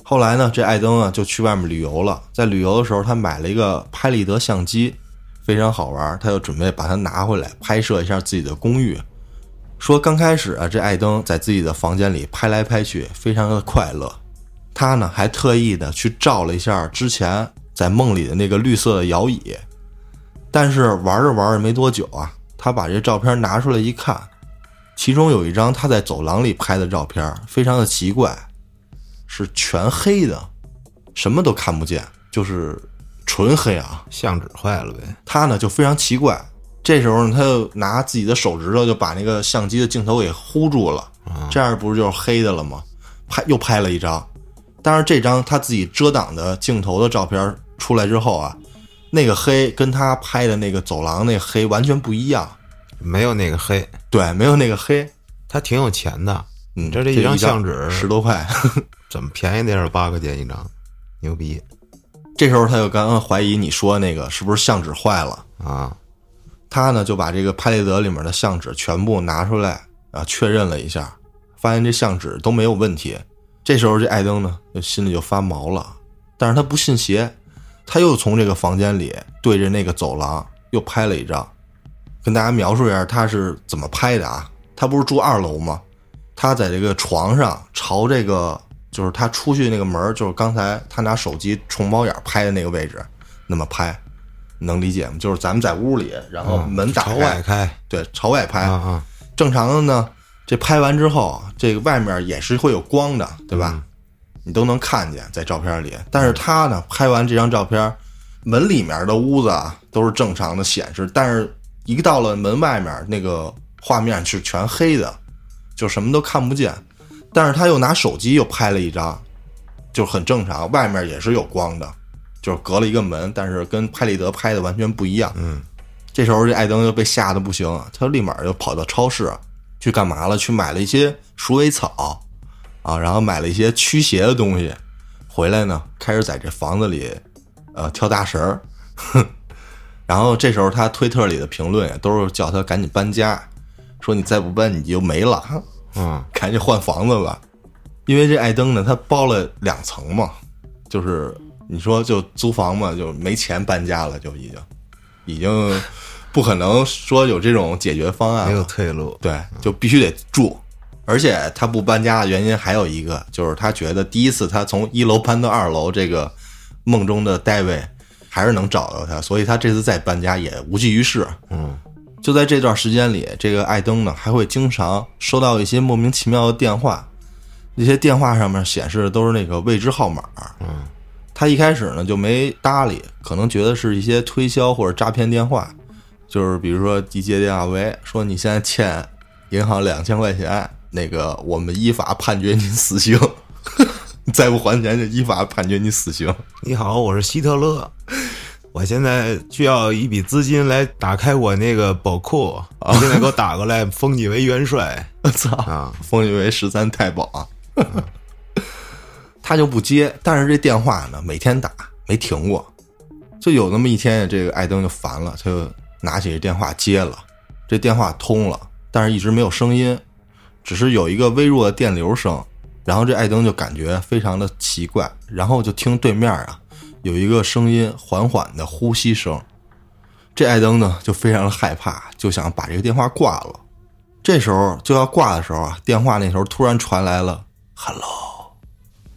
B: 后来呢，这艾登啊就去外面旅游了，在旅游的时候，他买了一个拍立得相机。非常好玩，他就准备把它拿回来拍摄一下自己的公寓。说刚开始啊，这艾登在自己的房间里拍来拍去，非常的快乐。他呢还特意的去照了一下之前在梦里的那个绿色的摇椅，但是玩着玩着没多久啊，他把这照片拿出来一看，其中有一张他在走廊里拍的照片，非常的奇怪，是全黑的，什么都看不见，就是纯黑啊。
A: 相纸坏了呗。
B: 他呢就非常奇怪，这时候呢他就拿自己的手指头就把那个相机的镜头给糊住了，这样不是就是黑的了吗？拍又拍了一张，但是这张他自己遮挡的镜头的照片出来之后啊，那个黑跟他拍的那个走廊那个黑完全不一样，
A: 没有那个黑，
B: 对，没有那个黑，
A: 他挺有钱的。
B: 你，
A: 这这
B: 一
A: 张相纸
B: 十多块，
A: 怎么便宜点儿八块钱一张，牛逼
B: 这时候他就刚刚怀疑你说那个是不是相纸坏了。
A: 啊！
B: 他呢就把这个拍立得里面的相纸全部拿出来啊，确认了一下，发现这相纸都没有问题。这时候这艾登呢就心里就发毛了，但是他不信邪，他又从这个房间里对着那个走廊又拍了一张，跟大家描述一下他是怎么拍的啊？他不是住二楼吗？他在这个床上朝这个就是他出去那个门，就是刚才他拿手机冲猫眼拍的那个位置，那么拍，能理解吗？就是咱们在屋里，然后门打
A: 外开
B: 对，朝外拍。正常的呢，这拍完之后，这个外面也是会有光的，对吧？你都能看见在照片里。但是他呢，拍完这张照片，门里面的屋子啊都是正常的显示，但是一到了门外面，那个画面是全黑的，就什么都看不见。但是他又拿手机又拍了一张，就很正常，外面也是有光的，就是隔了一个门，但是跟拍立得拍的完全不一样。
A: 嗯，
B: 这时候这艾登就被吓得不行，他立马就跑到超市去干嘛了？去买了一些鼠尾草啊，然后买了一些驱邪的东西，回来呢，开始在这房子里呃跳大神儿。然后这时候他推特里的评论也都是叫他赶紧搬家，说你再不搬你就没了，
A: 嗯，
B: 赶紧换房子吧。因为这艾登呢，他包了两层嘛，就是你说就租房嘛，就没钱搬家了，就已经已经不可能说有这种解决方案
A: 没有。退路。
B: 对，就必须得住。而且他不搬家的原因还有一个，就是他觉得第一次他从一楼搬到二楼，这个梦中的戴维还是能找到他，所以他这次再搬家也无济于事。
A: 嗯，
B: 就在这段时间里，这个艾登呢还会经常收到一些莫名其妙的电话，那些电话上面显示的都是那个未知号码。
A: 嗯，
B: 他一开始呢就没搭理，可能觉得是一些推销或者诈骗电话，就是比如说一接电话喂，说你现在欠银行两千块钱，那个我们依法判决你死刑，你 再不还钱就依法判决你死刑。
A: 你好，我是希特勒，我现在需要一笔资金来打开我那个宝库，你现在给我打过来，封你为元帅
B: 我 操！
A: 啊！
B: 封你为十三太保啊！他就不接，但是这电话呢，每天打没停过。就有那么一天，这个艾登就烦了，他就拿起这电话接了。这电话通了，但是一直没有声音，只是有一个微弱的电流声。然后这艾登就感觉非常的奇怪，然后就听对面啊有一个声音缓缓的呼吸声。这艾登呢就非常的害怕，就想把这个电话挂了。这时候就要挂的时候啊，电话那头突然传来了 “hello”，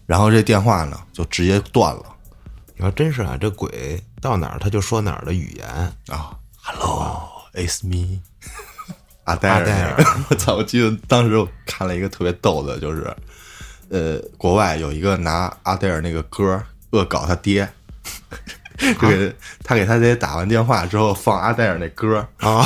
B: 然后这电话呢就直接断了
A: 你说真是啊，这鬼到哪儿他就说哪儿的语言，
B: 啊，“hello，it's me”，阿黛尔，
A: 阿黛尔
B: 我操！我记得当时我看了一个特别逗的，就是呃，国外有一个拿阿黛尔那个歌恶搞他爹。就给他给他爹打完电话之后放阿黛尔那歌，
A: 啊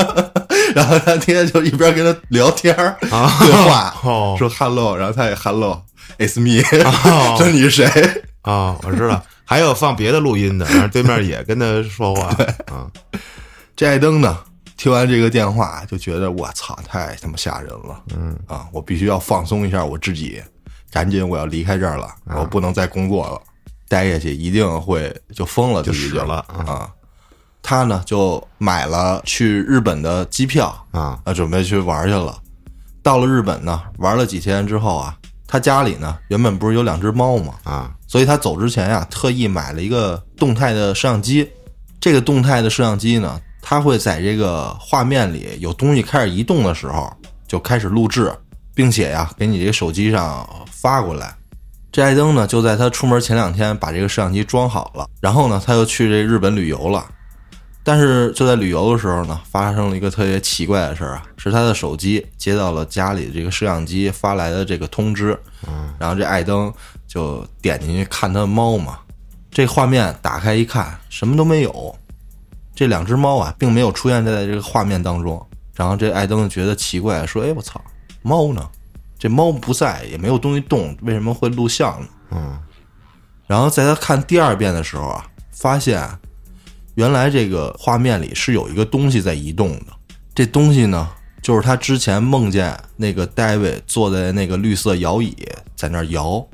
B: 然后他爹就一边跟他聊天儿
A: 啊
B: 对话，
A: 哦
B: 说 hello，然后他也 hello，it's me，、
A: 哦
B: 说你是谁？
A: 啊！我知道，还有放别的录音的，然后对面也跟他说话。啊。
B: 这艾登呢，听完这个电话就觉得我操，太他妈吓人了，
A: 嗯。
B: 啊，我必须要放松一下我自己，赶紧我要离开这儿了，我不能再工作了，待下去一定会就疯了，
A: 就死了
B: 啊。他呢就买了去日本的机票
A: 啊。
B: 啊，准备去玩去了。到了日本呢，玩了几天之后啊，他家里呢原本不是有两只猫吗？
A: 啊
B: 所以他走之前呀、特意买了一个动态的摄像机。这个动态的摄像机呢，它会在这个画面里有东西开始移动的时候，就开始录制，并且呀，给你这个手机上发过来。这艾登呢，就在他出门前两天把这个摄像机装好了，然后呢，他又去这日本旅游了。但是就在旅游的时候呢，发生了一个特别奇怪的事儿啊，是他的手机接到了家里这个摄像机发来的这个通知，嗯然后这艾登就点进去看他的猫嘛，这画面打开一看，什么都没有，这两只猫啊，并没有出现在这个画面当中。然后这艾登就觉得奇怪，说：“哎，我操，猫呢？这猫不在，也没有东西动，为什么会录像呢？”
A: 嗯，
B: 然后在他看第二遍的时候啊，发现原来这个画面里是有一个东西在移动的。这东西呢，就是他之前梦见那个戴维坐在那个绿色摇椅在那摇，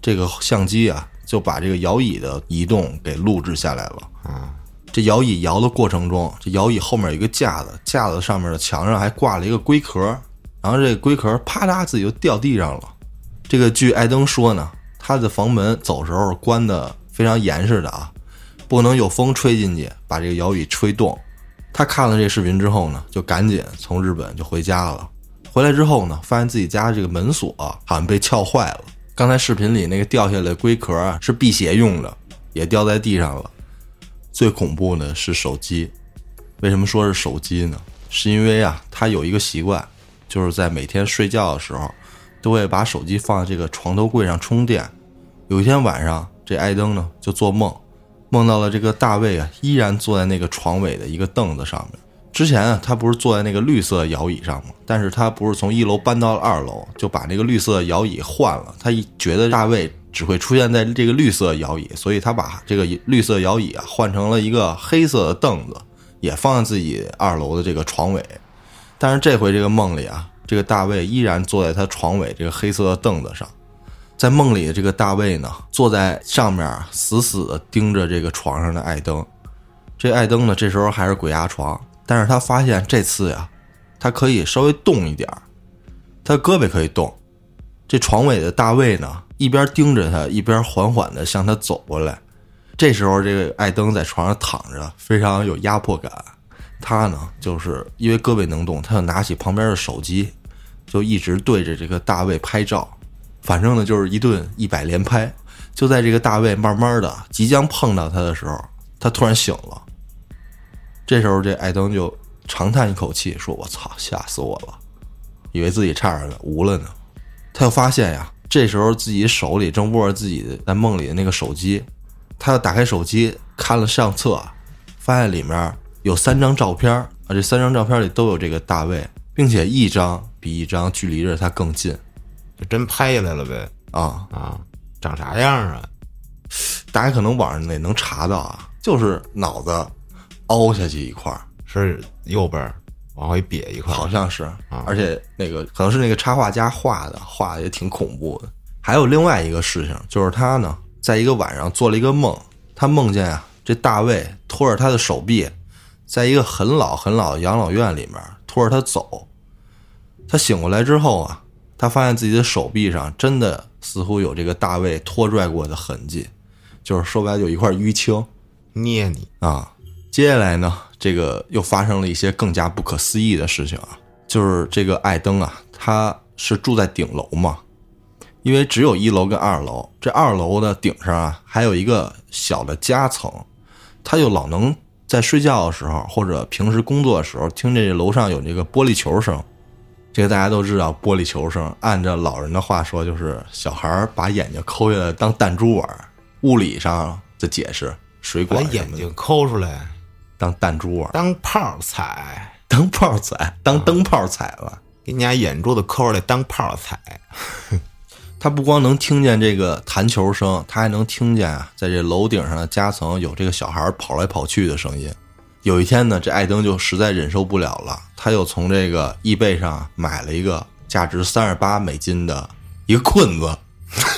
B: 这个相机啊就把这个摇椅的移动给录制下来了。
A: 啊，
B: 这摇椅摇的过程中，这摇椅后面有一个架子，架子上面的墙上还挂了一个龟壳，然后这龟壳啪嗒自己就掉地上了。这个据艾登说呢，他的房门走时候关的非常严实的啊，不能有风吹进去把这个摇椅吹动。他看了这视频之后呢，就赶紧从日本就回家了。回来之后呢，发现自己家这个门锁好像被撬坏了。刚才视频里那个掉下来龟壳啊，是辟邪用的，也掉在地上了。最恐怖的是手机，为什么说是手机呢？是因为啊，他有一个习惯，就是在每天睡觉的时候，都会把手机放在这个床头柜上充电。有一天晚上，这艾登呢就做梦，梦到了这个大卫啊，依然坐在那个床尾的一个凳子上面。之前啊，他不是坐在那个绿色摇椅上吗？但是他不是从一楼搬到了二楼，就把那个绿色摇椅换了。他一觉得大卫只会出现在这个绿色摇椅，所以他把这个绿色摇椅啊换成了一个黑色的凳子，也放在自己二楼的这个床尾。但是这回这个梦里啊，这个大卫依然坐在他床尾这个黑色的凳子上。在梦里这个大卫呢，坐在上面死死地盯着这个床上的艾登。这艾登呢，这时候还是鬼压床，但是他发现这次呀，他可以稍微动一点，他胳膊可以动。这床尾的大卫呢，一边盯着他，一边缓缓地向他走过来。这时候，这个艾登在床上躺着，非常有压迫感。他呢，就是因为胳膊能动，他就拿起旁边的手机，就一直对着这个大卫拍照。反正呢，就是一顿一百连拍。就在这个大卫慢慢的即将碰到他的时候，他突然醒了。这时候，这艾登就长叹一口气，说：“我操，吓死我了，以为自己差点无了呢。”他又发现呀，这时候自己手里正握着自己在梦里的那个手机，他又打开手机看了相册，发现里面有三张照片啊，这三张照片里都有这个大卫，并且一张比一张距离着他更近
A: 就真拍下来了呗。
B: 啊。
A: 啊，长啥样啊？
B: 大家可能网上也能查到啊，就是脑子凹下去一块儿，
A: 是右边儿往回瘪一块儿，
B: 好像是，而且那个可能是那个插画家画的，画的也挺恐怖的。还有另外一个事情，就是他呢，在一个晚上做了一个梦，他梦见啊，这大卫拖着他的手臂，在一个很老很老的养老院里面拖着他走。他醒过来之后啊，他发现自己的手臂上真的似乎有这个大卫拖拽过的痕迹，就是说白了有一块淤青。
A: 捏你
B: 啊。接下来呢，这个又发生了一些更加不可思议的事情啊，就是这个艾登啊，他是住在顶楼嘛，因为只有一楼跟二楼，这二楼的顶上啊还有一个小的夹层，他就老能在睡觉的时候或者平时工作的时候听这楼上有这个玻璃球声。这个大家都知道，玻璃球声，按照老人的话说，就是小孩儿把眼睛抠下来当弹珠玩儿。物理上的解释，水管把
A: 眼睛抠出来
B: 当弹珠玩儿，
A: 当炮踩，
B: 当炮踩，当灯泡踩了。
A: 给你家眼珠子抠出来当炮踩。
B: 他不光能听见这个弹球声，他还能听见啊，在这楼顶上的夹层有这个小孩跑来跑去的声音。有一天呢，这艾登就实在忍受不了了，他又从这个易贝上买了一个价值三十八美金的一个棍子，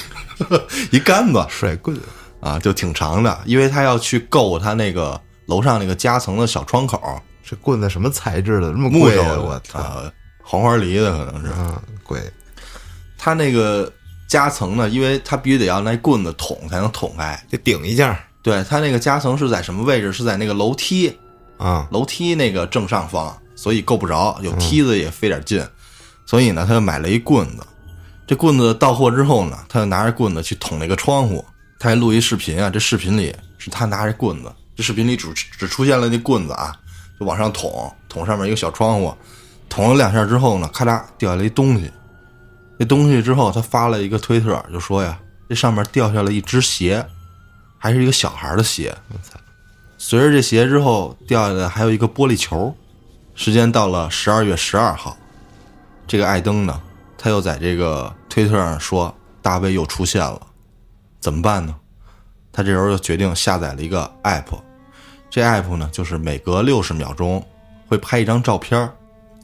B: 一杆子
A: 甩棍，
B: 啊，就挺长的，因为他要去够他那个楼上那个夹层的小窗口，
A: 这棍子什么材质的？这么贵啊！我操！
B: 啊，黄花梨的可能是。
A: 嗯，贵。
B: 他那个夹层呢，因为他必须得要那棍子捅才能捅开。
A: 得顶一下，
B: 对他那个夹层是在什么位置？是在那个楼梯
A: 啊，
B: 楼梯那个正上方，所以够不着，有梯子也费点劲，所以呢，他就买了一棍子。这棍子到货之后呢，他就拿着棍子去捅那个窗户。他还录一视频啊，这视频里是他拿着棍子，这视频里只只出现了那棍子啊，就往上捅，捅上面一个小窗户，捅了两下之后呢，咔嚓掉下来一东西。那东西之后，他发了一个推特，就说呀，这上面掉下了一只鞋，还是一个小孩的鞋。随着这鞋之后掉下来还有一个玻璃球。时间到了十二月十二号，这个艾登呢，他又在这个推特上说大卫又出现了，怎么办呢？他这时候就决定下载了一个 app，这 app 呢就是每隔六十秒钟会拍一张照片，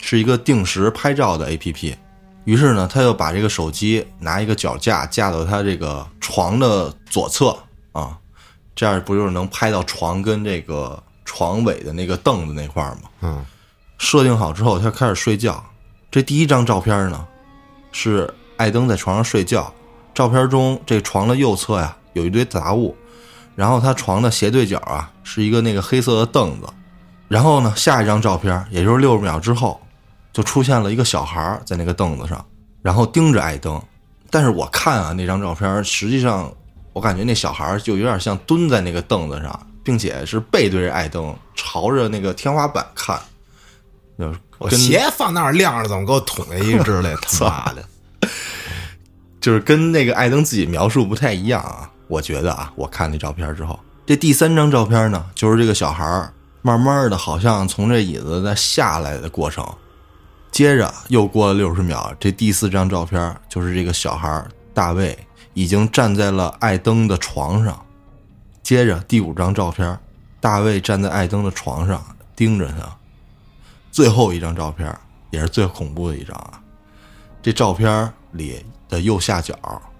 B: 是一个定时拍照的 app。于是呢，他又把这个手机拿一个脚架架到他这个床的左侧啊，这样不就是能拍到床跟这个床尾的那个凳子那块儿吗？
A: 嗯，
B: 设定好之后，他开始睡觉。这第一张照片呢，是艾登在床上睡觉。照片中，这床的右侧呀有一堆杂物，然后他床的斜对角啊是一个那个黑色的凳子。然后呢，下一张照片，也就是六十秒之后，就出现了一个小孩在那个凳子上，然后盯着艾登。但是我看啊，那张照片，实际上我感觉那小孩就有点像蹲在那个凳子上，并且是背对着艾登，朝着那个天花板看。就是
A: 我鞋放那儿晾着，怎么给我捅下一只来？他妈的！
B: 就是跟那个艾登自己描述不太一样啊。我觉得啊，我看那照片之后，这第三张照片呢，就是这个小孩儿慢慢的，好像从这椅子再下来的过程。接着又过了六十秒，这第四张照片就是这个小孩儿大卫已经站在了艾登的床上。接着第五张照片，大卫站在艾登的床上盯着他。最后一张照片也是最恐怖的一张啊，这照片里的右下角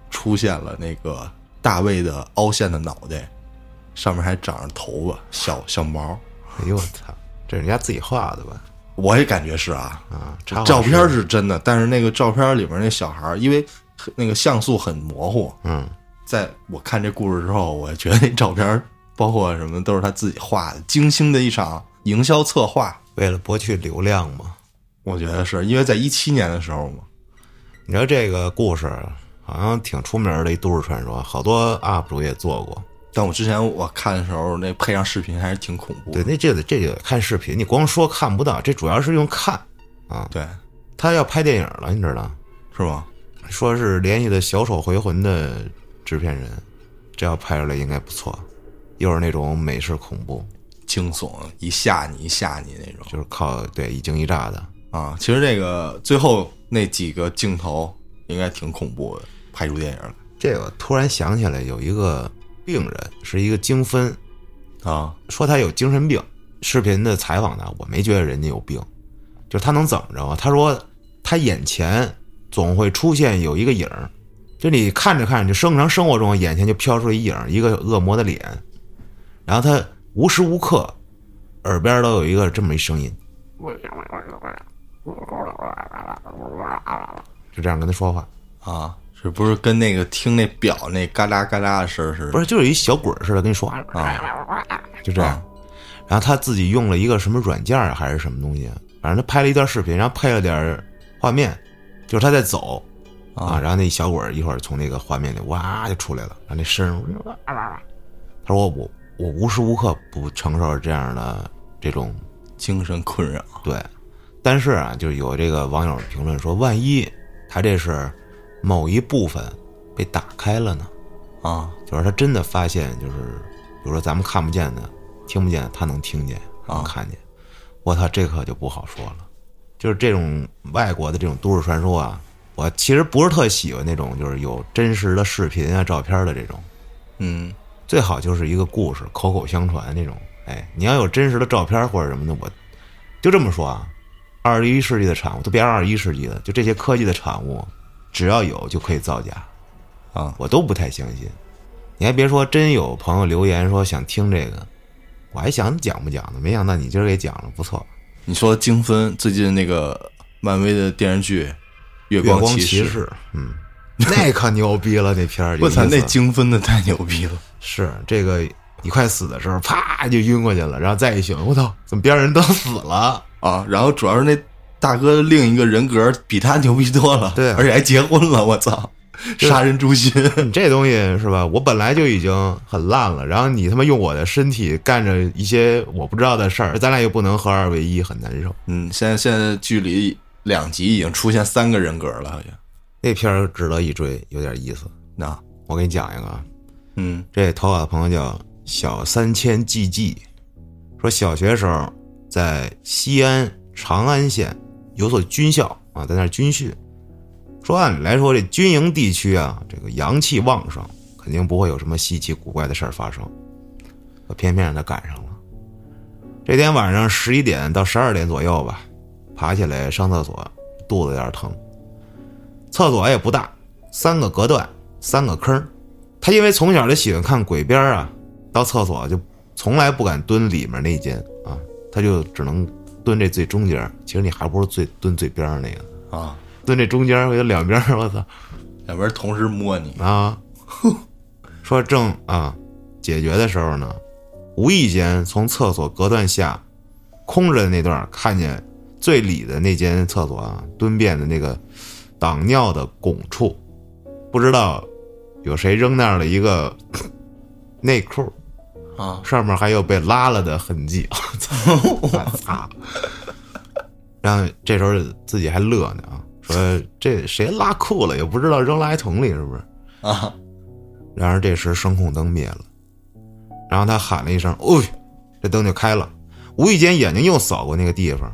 B: 出现了那个大卫的凹陷的脑袋，上面还长着头发，小小毛。
A: 哎呦我操，这是人家自己画的吧？
B: 我也感觉是啊，
A: 啊，
B: 照片是真的，但是那个照片里面那小孩，因为那个像素很模糊，
A: 嗯，
B: 在我看这故事之后，我觉得那照片包括什么都是他自己画的，精心的一场营销策划。
A: 为了博取流量嘛。
B: 我觉得是因为在一七年的时候嘛，
A: 你知道这个故事好像挺出名的一都市传说，好多 UP 主也做过。
B: 但我之前我看的时候，那配上视频还是挺恐怖的。
A: 对，那这个这个看视频，你光说看不到，这主要是用看啊。
B: 对，
A: 他要拍电影了，你知道？
B: 是吗？
A: 说是联系的小丑回魂的制片人，这要拍出来应该不错，又是那种美式恐怖，
B: 惊悚，一吓你一吓你那种
A: 就是靠对一惊一乍的。
B: 啊！其实这个最后那几个镜头应该挺恐怖的，拍出电影来
A: 这个突然想起来，有一个病人是一个精分，
B: 啊
A: 说他有精神病。视频的采访呢，我没觉得人家有病，就是他能怎么着啊？他说他眼前总会出现有一个影儿，就你看着看着，就正常生活中眼前就飘出一影儿，一个恶魔的脸，然后他无时无刻耳边都有一个这么一声音，就这样跟他说话，
B: 啊！是不是跟那个听那表那嘎啦嘎啦的声似的？
A: 不是就是一小鬼似的跟你说话，就这样。然后他自己用了一个什么软件啊，还是什么东西啊，反正他拍了一段视频，然后配了点画面，就是他在走啊，然后那小鬼儿一会儿从那个画面里哇就出来了，然后那声儿，他说我我无时无刻不承受这样的这种
B: 精神困扰
A: 对，但是啊，就有这个网友评论说，万一他这是某一部分被打开了呢？
B: 啊
A: 就是他真的发现，就是比如说咱们看不见的、听不见，他能听见，能看见。我操，这可就不好说了。就是这种外国的这种都市传说啊，我其实不是特喜欢那种就是有真实的视频啊、照片的这种，
B: 嗯
A: 最好就是一个故事，口口相传那种。哎，你要有真实的照片或者什么的，我就这么说啊。二十一世纪的产物，都别二十一世纪的，就这些科技的产物，只要有就可以造假。
B: 啊
A: 我都不太相信。你还别说，真有朋友留言说想听这个，我还想讲不讲呢，没想到你今儿给讲了，不错。
B: 你说精分最近那个漫威的电视剧《月
A: 月光
B: 骑
A: 骑士，嗯，那可牛逼了，那片儿 有
B: 我操，那精分的太牛逼了！
A: 是这个你快死的时候，啪就晕过去了，然后再一醒，我操，怎么边上人都死了？
B: 啊，然后主要是那大哥另一个人格比他牛逼多了，
A: 对
B: 而且还结婚了，我操，杀人诛心，
A: 你这东西是吧？我本来就已经很烂了，然后你他妈用我的身体干着一些我不知道的事儿，咱俩又不能合二为一，很难受。
B: 嗯，现在现在距离两集已经出现三个人格了，好像。
A: 那片儿值得一追，有点意思。
B: 那，
A: 我给你讲一个啊，
B: 嗯
A: 这投稿的朋友叫小三千 GG，说小学时候在西安长安县有所军校啊，在那儿军训。说按理来说，这军营地区啊，这个阳气旺盛，肯定不会有什么稀奇古怪的事儿发生。可偏偏让他赶上了。这天晚上十一点到十二点左右吧，爬起来上厕所，肚子有点疼。厕所也不大，三个隔断，三个坑。他因为从小就喜欢看鬼片儿啊，到厕所就从来不敢蹲里面那间啊，他就只能蹲这最中间。其实你还不如最蹲最边儿那个，
B: 啊，
A: 蹲这中间儿，我有两边，我操
B: 两边同时摸你，
A: 啊！说正啊解决的时候呢，无意间从厕所隔断下空着的那段看见最里的那间厕所啊蹲便的那个挡尿的拱处，不知道有谁扔那儿了一个内裤。
B: 啊，
A: 上面还有被拉了的痕迹，我操！我操！然后这时候自己还乐呢啊，说这谁拉裤了，也不知道扔垃圾桶里是不是？
B: 啊，
A: 然而这时声控灯灭了，然后他喊了一声“哦”，这灯就开了。无意间眼睛又扫过那个地方，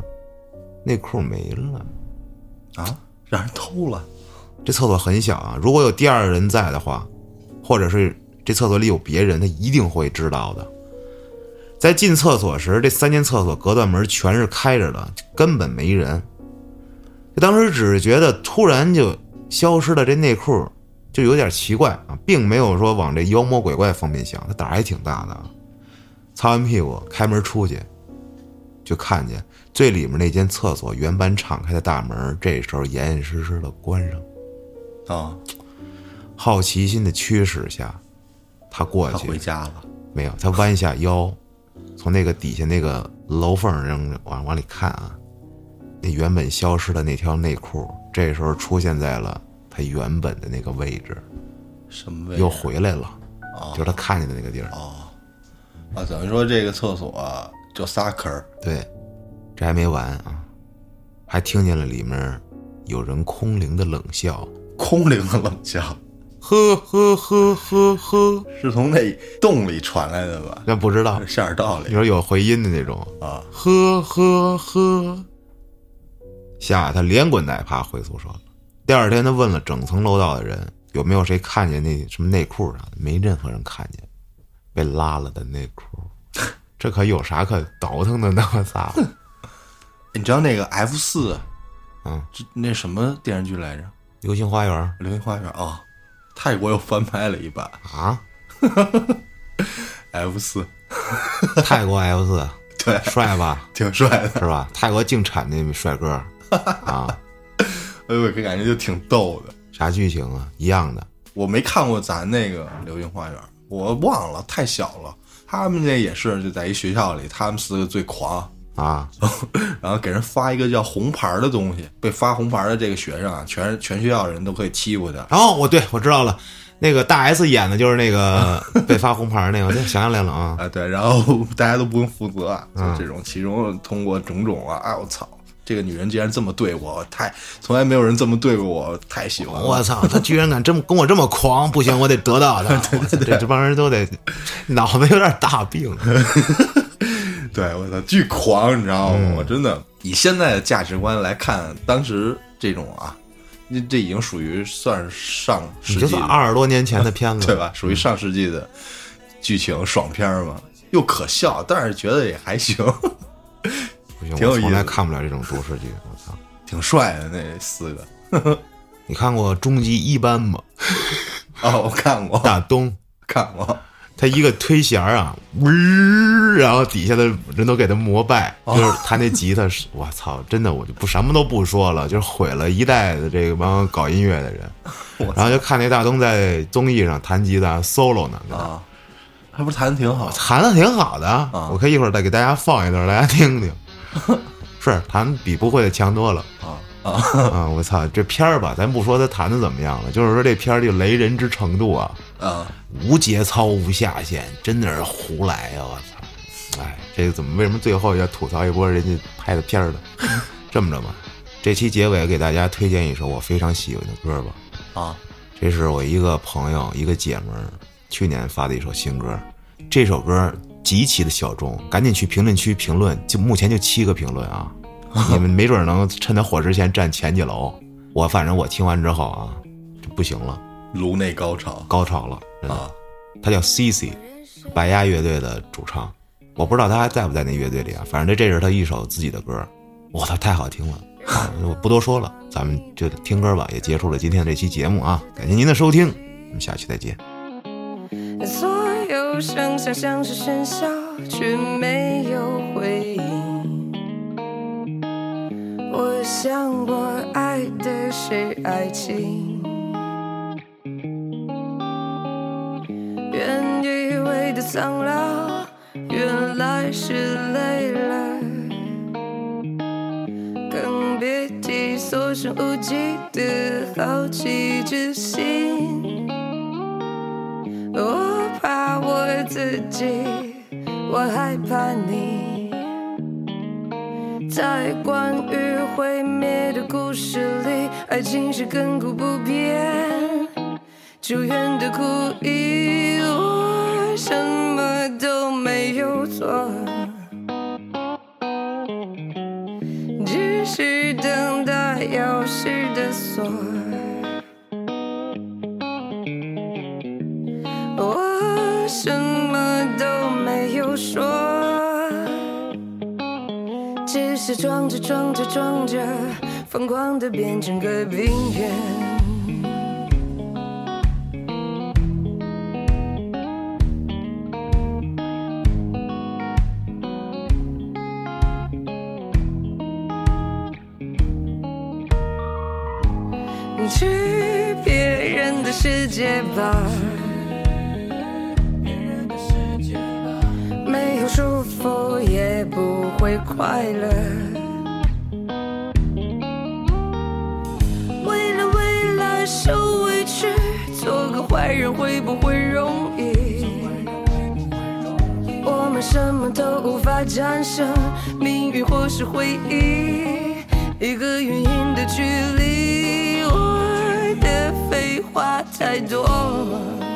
A: 内裤没了。
B: 啊，让人偷了，
A: 这厕所很小啊，如果有第二人在的话，或者是这厕所里有别人，他一定会知道的。在进厕所时，这三间厕所隔断门全是开着的，根本没人。当时只是觉得突然就消失了这内裤，就有点奇怪啊，并没有说往这妖魔鬼怪方面想，他胆儿还挺大的啊。擦完屁股，开门出去，就看见最里面那间厕所原本敞开的大门，这时候严严实实的关上。
B: 啊，
A: 好奇心的驱使下，他过
B: 他
A: 去
B: 回家了，
A: 没有，他弯下腰，从那个底下那个楼缝上往往里看啊，那原本消失的那条内裤，这时候出现在了他原本的那个位置，
B: 什么位置？
A: 又回来了，
B: 哦
A: 就是他看见的那个地儿。
B: 啊，等于说这个厕所就仨坑儿
A: 对，这还没完啊，还听见了里面有人空灵的冷笑，
B: 空灵的冷笑，
A: 呵呵呵呵呵，
B: 是从那洞里传来的吧？
A: 那不知道，
B: 下点道理
A: 你说有回音的那种。
B: 啊，
A: 呵呵呵，吓得他连滚带爬回宿舍了。第二天，他问了整层楼道的人有没有谁看见那什么内裤啥的，没任何人看见被拉了的内裤。这可有啥可倒腾的呢？我操！
B: 你知道那个 F 四，
A: 嗯，
B: 这那什么电视剧来着？
A: 流星花园《
B: 流星花园》啊，泰国又翻拍了一版
A: 啊，
B: F 四，
A: 泰国 F 四
B: 对，
A: 帅吧？
B: 挺帅的，
A: 是吧？泰国净产那帅哥啊，
B: 哎呦，我感觉就挺逗的。
A: 啥剧情啊？一样的。
B: 我没看过咱那个《流星花园》，我忘了，太小了。他们那也是就在一学校里，他们四个最狂，
A: 啊，
B: 然后给人发一个叫红牌的东西，被发红牌的这个学生啊，全全学校人都可以欺负他。
A: 然后我对我知道了，那个大 S 演的就是那个 被发红牌那个，我就想起来了啊。
B: 啊，对，然后大家都不用负责，就
A: 嗯
B: 这种，其中通过种种啊，哎，我操，这个女人竟然这么对我，太从来没有人这么对过我，太喜欢了。
A: 我操，她居然敢这么跟我这么狂，不行，我得得到他。我操这这帮人都得脑子有点大病。
B: 对我操，巨狂，你知道吗？
A: 嗯
B: 我真的以现在的价值观来看，当时这种啊，这这已经属于算是上世纪
A: 二十多年前的片子，
B: 对吧？属于上世纪的剧情爽片嘛，又可笑，但是觉得也还行，
A: 不行，
B: 挺有意思
A: 我从来看不了这种都市剧。我操！
B: 挺帅的那四个。
A: 你看过《终极一班》吗？
B: 哦，我看过，
A: 大东，
B: 看过。
A: 他一个推弦儿啊，呜，然后底下的人都给他膜拜，就是他那吉他是，我操，真的我就不什么都不说了，就是毁了一代的这个帮搞音乐的人。然后就看那大东在综艺上弹吉他 solo 呢，
B: 啊，他不是弹的挺好，
A: 弹的挺好的，我可以一会儿再给大家放一段，大家听听。是弹比不会的强多了
B: 啊
A: 啊啊！我操，这片儿吧，咱不说他弹的怎么样了，就是说这片儿这雷人之程度啊
B: 啊，
A: 无节操无下限，真的是胡来呀！我操，哎，这个怎么为什么最后要吐槽一波人家拍的片儿呢？这么着吧，这期结尾给大家推荐一首我非常喜欢的歌吧。
B: 啊，
A: 这是我一个朋友一个姐们儿。去年发的一首新歌，这首歌极其的小众，赶紧去评论区评论，就目前就七个评论啊，你们没准能趁他火之前占前几楼。我反正我听完之后啊，就不行了，
B: 颅内高潮，
A: 高潮了啊！他叫 C C，白鸭乐队的主唱，我不知道他还在不在那乐队里啊。反正这这是他一首自己的歌，哇，他太好听了，我不多说了，咱们就听歌吧，也结束了今天的这期节目啊！感谢您的收听，我们下期再见。
C: 声响像是喧嚣，却没有回应。我想我爱的是爱情，原以为的苍老，原来是累了。更别提所剩无几的好奇之心。我怕我自己，我害怕你。在关于毁灭的故事里，爱情是亘古不变、久远的苦役。我什么都没有做，只是等待钥匙的锁。说，只是装着装着装着，疯狂的变成个病人。去别人的世界吧。快乐。为了未来受委屈，做个坏人会不会容易？我们什么都无法战胜，命运或是回忆，一个原因的距离。我的废话太多。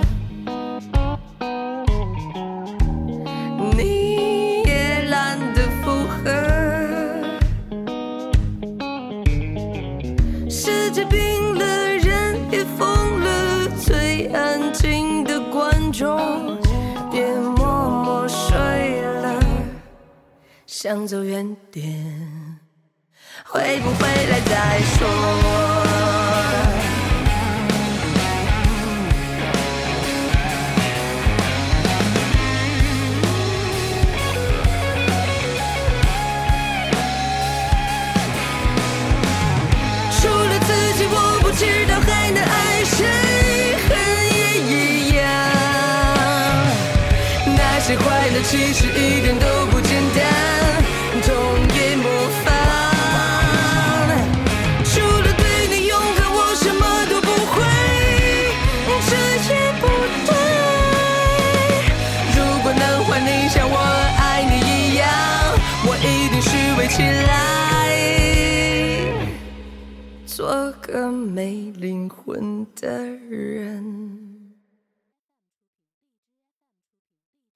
C: 想走远点，回不回来再说？除了自己，我不知道还能爱谁，恨也一样。那些快乐其实一点都个没灵魂的人。